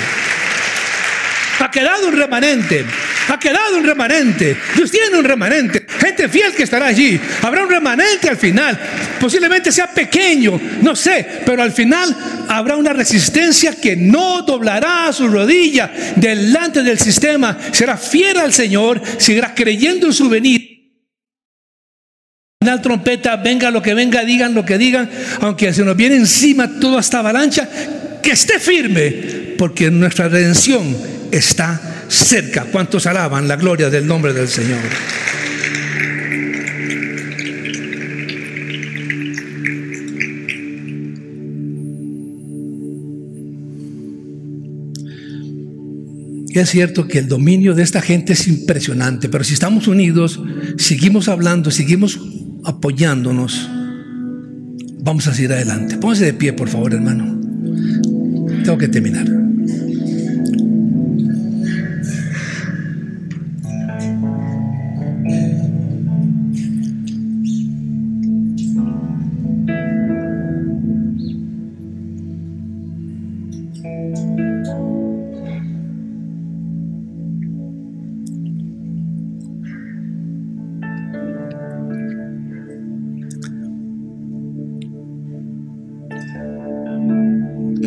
Ha quedado un remanente. Ha quedado un remanente. Dios tiene un remanente. Gente fiel que estará allí. Habrá un remanente al final. Posiblemente sea pequeño, no sé, pero al final habrá una resistencia que no doblará su rodilla delante del sistema. Será fiel al Señor, seguirá creyendo en su venida la trompeta, venga lo que venga, digan lo que digan, aunque se nos viene encima toda esta avalancha, que esté firme, porque nuestra redención está cerca. ¿Cuántos alaban la gloria del nombre del Señor? Es cierto que el dominio de esta gente es impresionante, pero si estamos unidos, seguimos hablando, seguimos apoyándonos, vamos a seguir adelante. Póngase de pie, por favor, hermano. Tengo que terminar.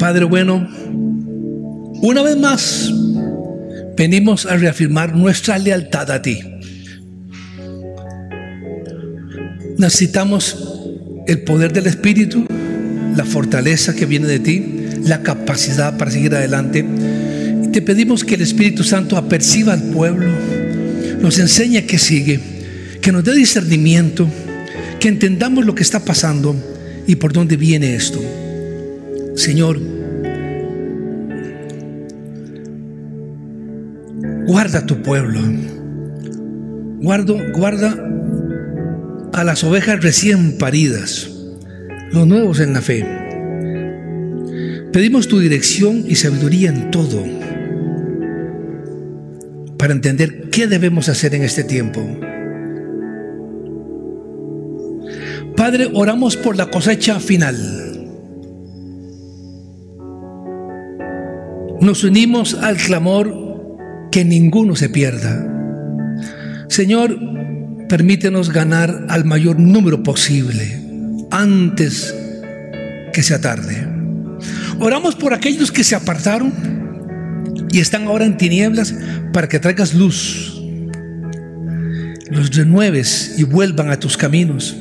Padre bueno, una vez más venimos a reafirmar nuestra lealtad a ti. Necesitamos el poder del Espíritu, la fortaleza que viene de ti, la capacidad para seguir adelante. Te pedimos que el Espíritu Santo aperciba al pueblo, nos enseñe que sigue, que nos dé discernimiento, que entendamos lo que está pasando y por dónde viene esto. Señor, guarda tu pueblo. Guardo, guarda a las ovejas recién paridas, los nuevos en la fe. Pedimos tu dirección y sabiduría en todo para entender qué debemos hacer en este tiempo. Padre, oramos por la cosecha final. Nos unimos al clamor que ninguno se pierda. Señor, permítenos ganar al mayor número posible antes que sea tarde. Oramos por aquellos que se apartaron y están ahora en tinieblas para que traigas luz. Los renueves y vuelvan a tus caminos.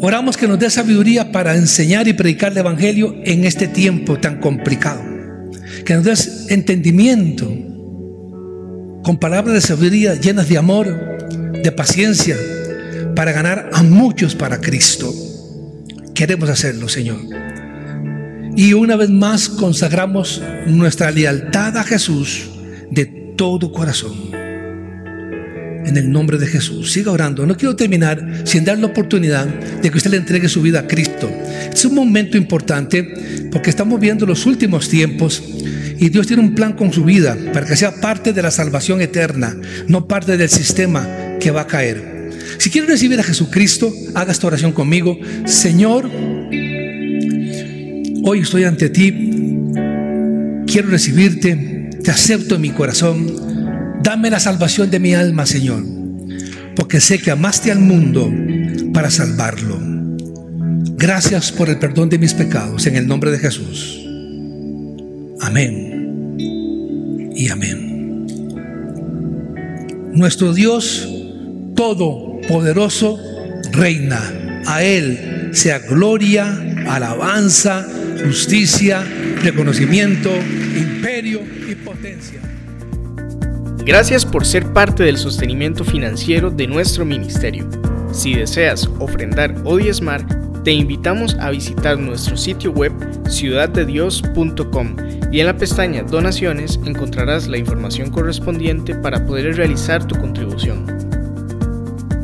Oramos que nos dé sabiduría para enseñar y predicar el Evangelio en este tiempo tan complicado. Que nos des entendimiento con palabras de sabiduría llenas de amor, de paciencia, para ganar a muchos para Cristo. Queremos hacerlo, Señor. Y una vez más consagramos nuestra lealtad a Jesús de todo corazón. En el nombre de Jesús. Siga orando. No quiero terminar sin dar la oportunidad de que usted le entregue su vida a Cristo. Es un momento importante porque estamos viendo los últimos tiempos y Dios tiene un plan con su vida para que sea parte de la salvación eterna, no parte del sistema que va a caer. Si quiere recibir a Jesucristo, haga esta oración conmigo. Señor, hoy estoy ante ti. Quiero recibirte. Te acepto en mi corazón Dame la salvación de mi alma, Señor, porque sé que amaste al mundo para salvarlo. Gracias por el perdón de mis pecados en el nombre de Jesús. Amén y amén. Nuestro Dios Todopoderoso reina. A Él sea gloria, alabanza, justicia, reconocimiento, imperio y potencia. Gracias por ser parte del sostenimiento financiero de nuestro ministerio. Si deseas ofrendar o diezmar, te invitamos a visitar nuestro sitio web ciudaddedios.com y en la pestaña Donaciones encontrarás la información correspondiente para poder realizar tu contribución.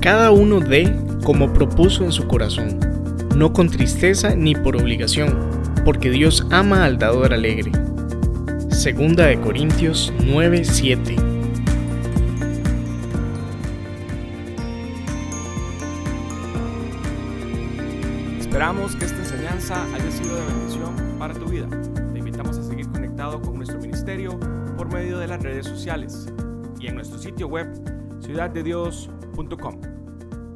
Cada uno dé como propuso en su corazón, no con tristeza ni por obligación, porque Dios ama al dador alegre. Segunda de Corintios 9:7 por medio de las redes sociales y en nuestro sitio web ciudaddedios.com.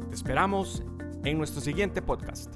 Te esperamos en nuestro siguiente podcast.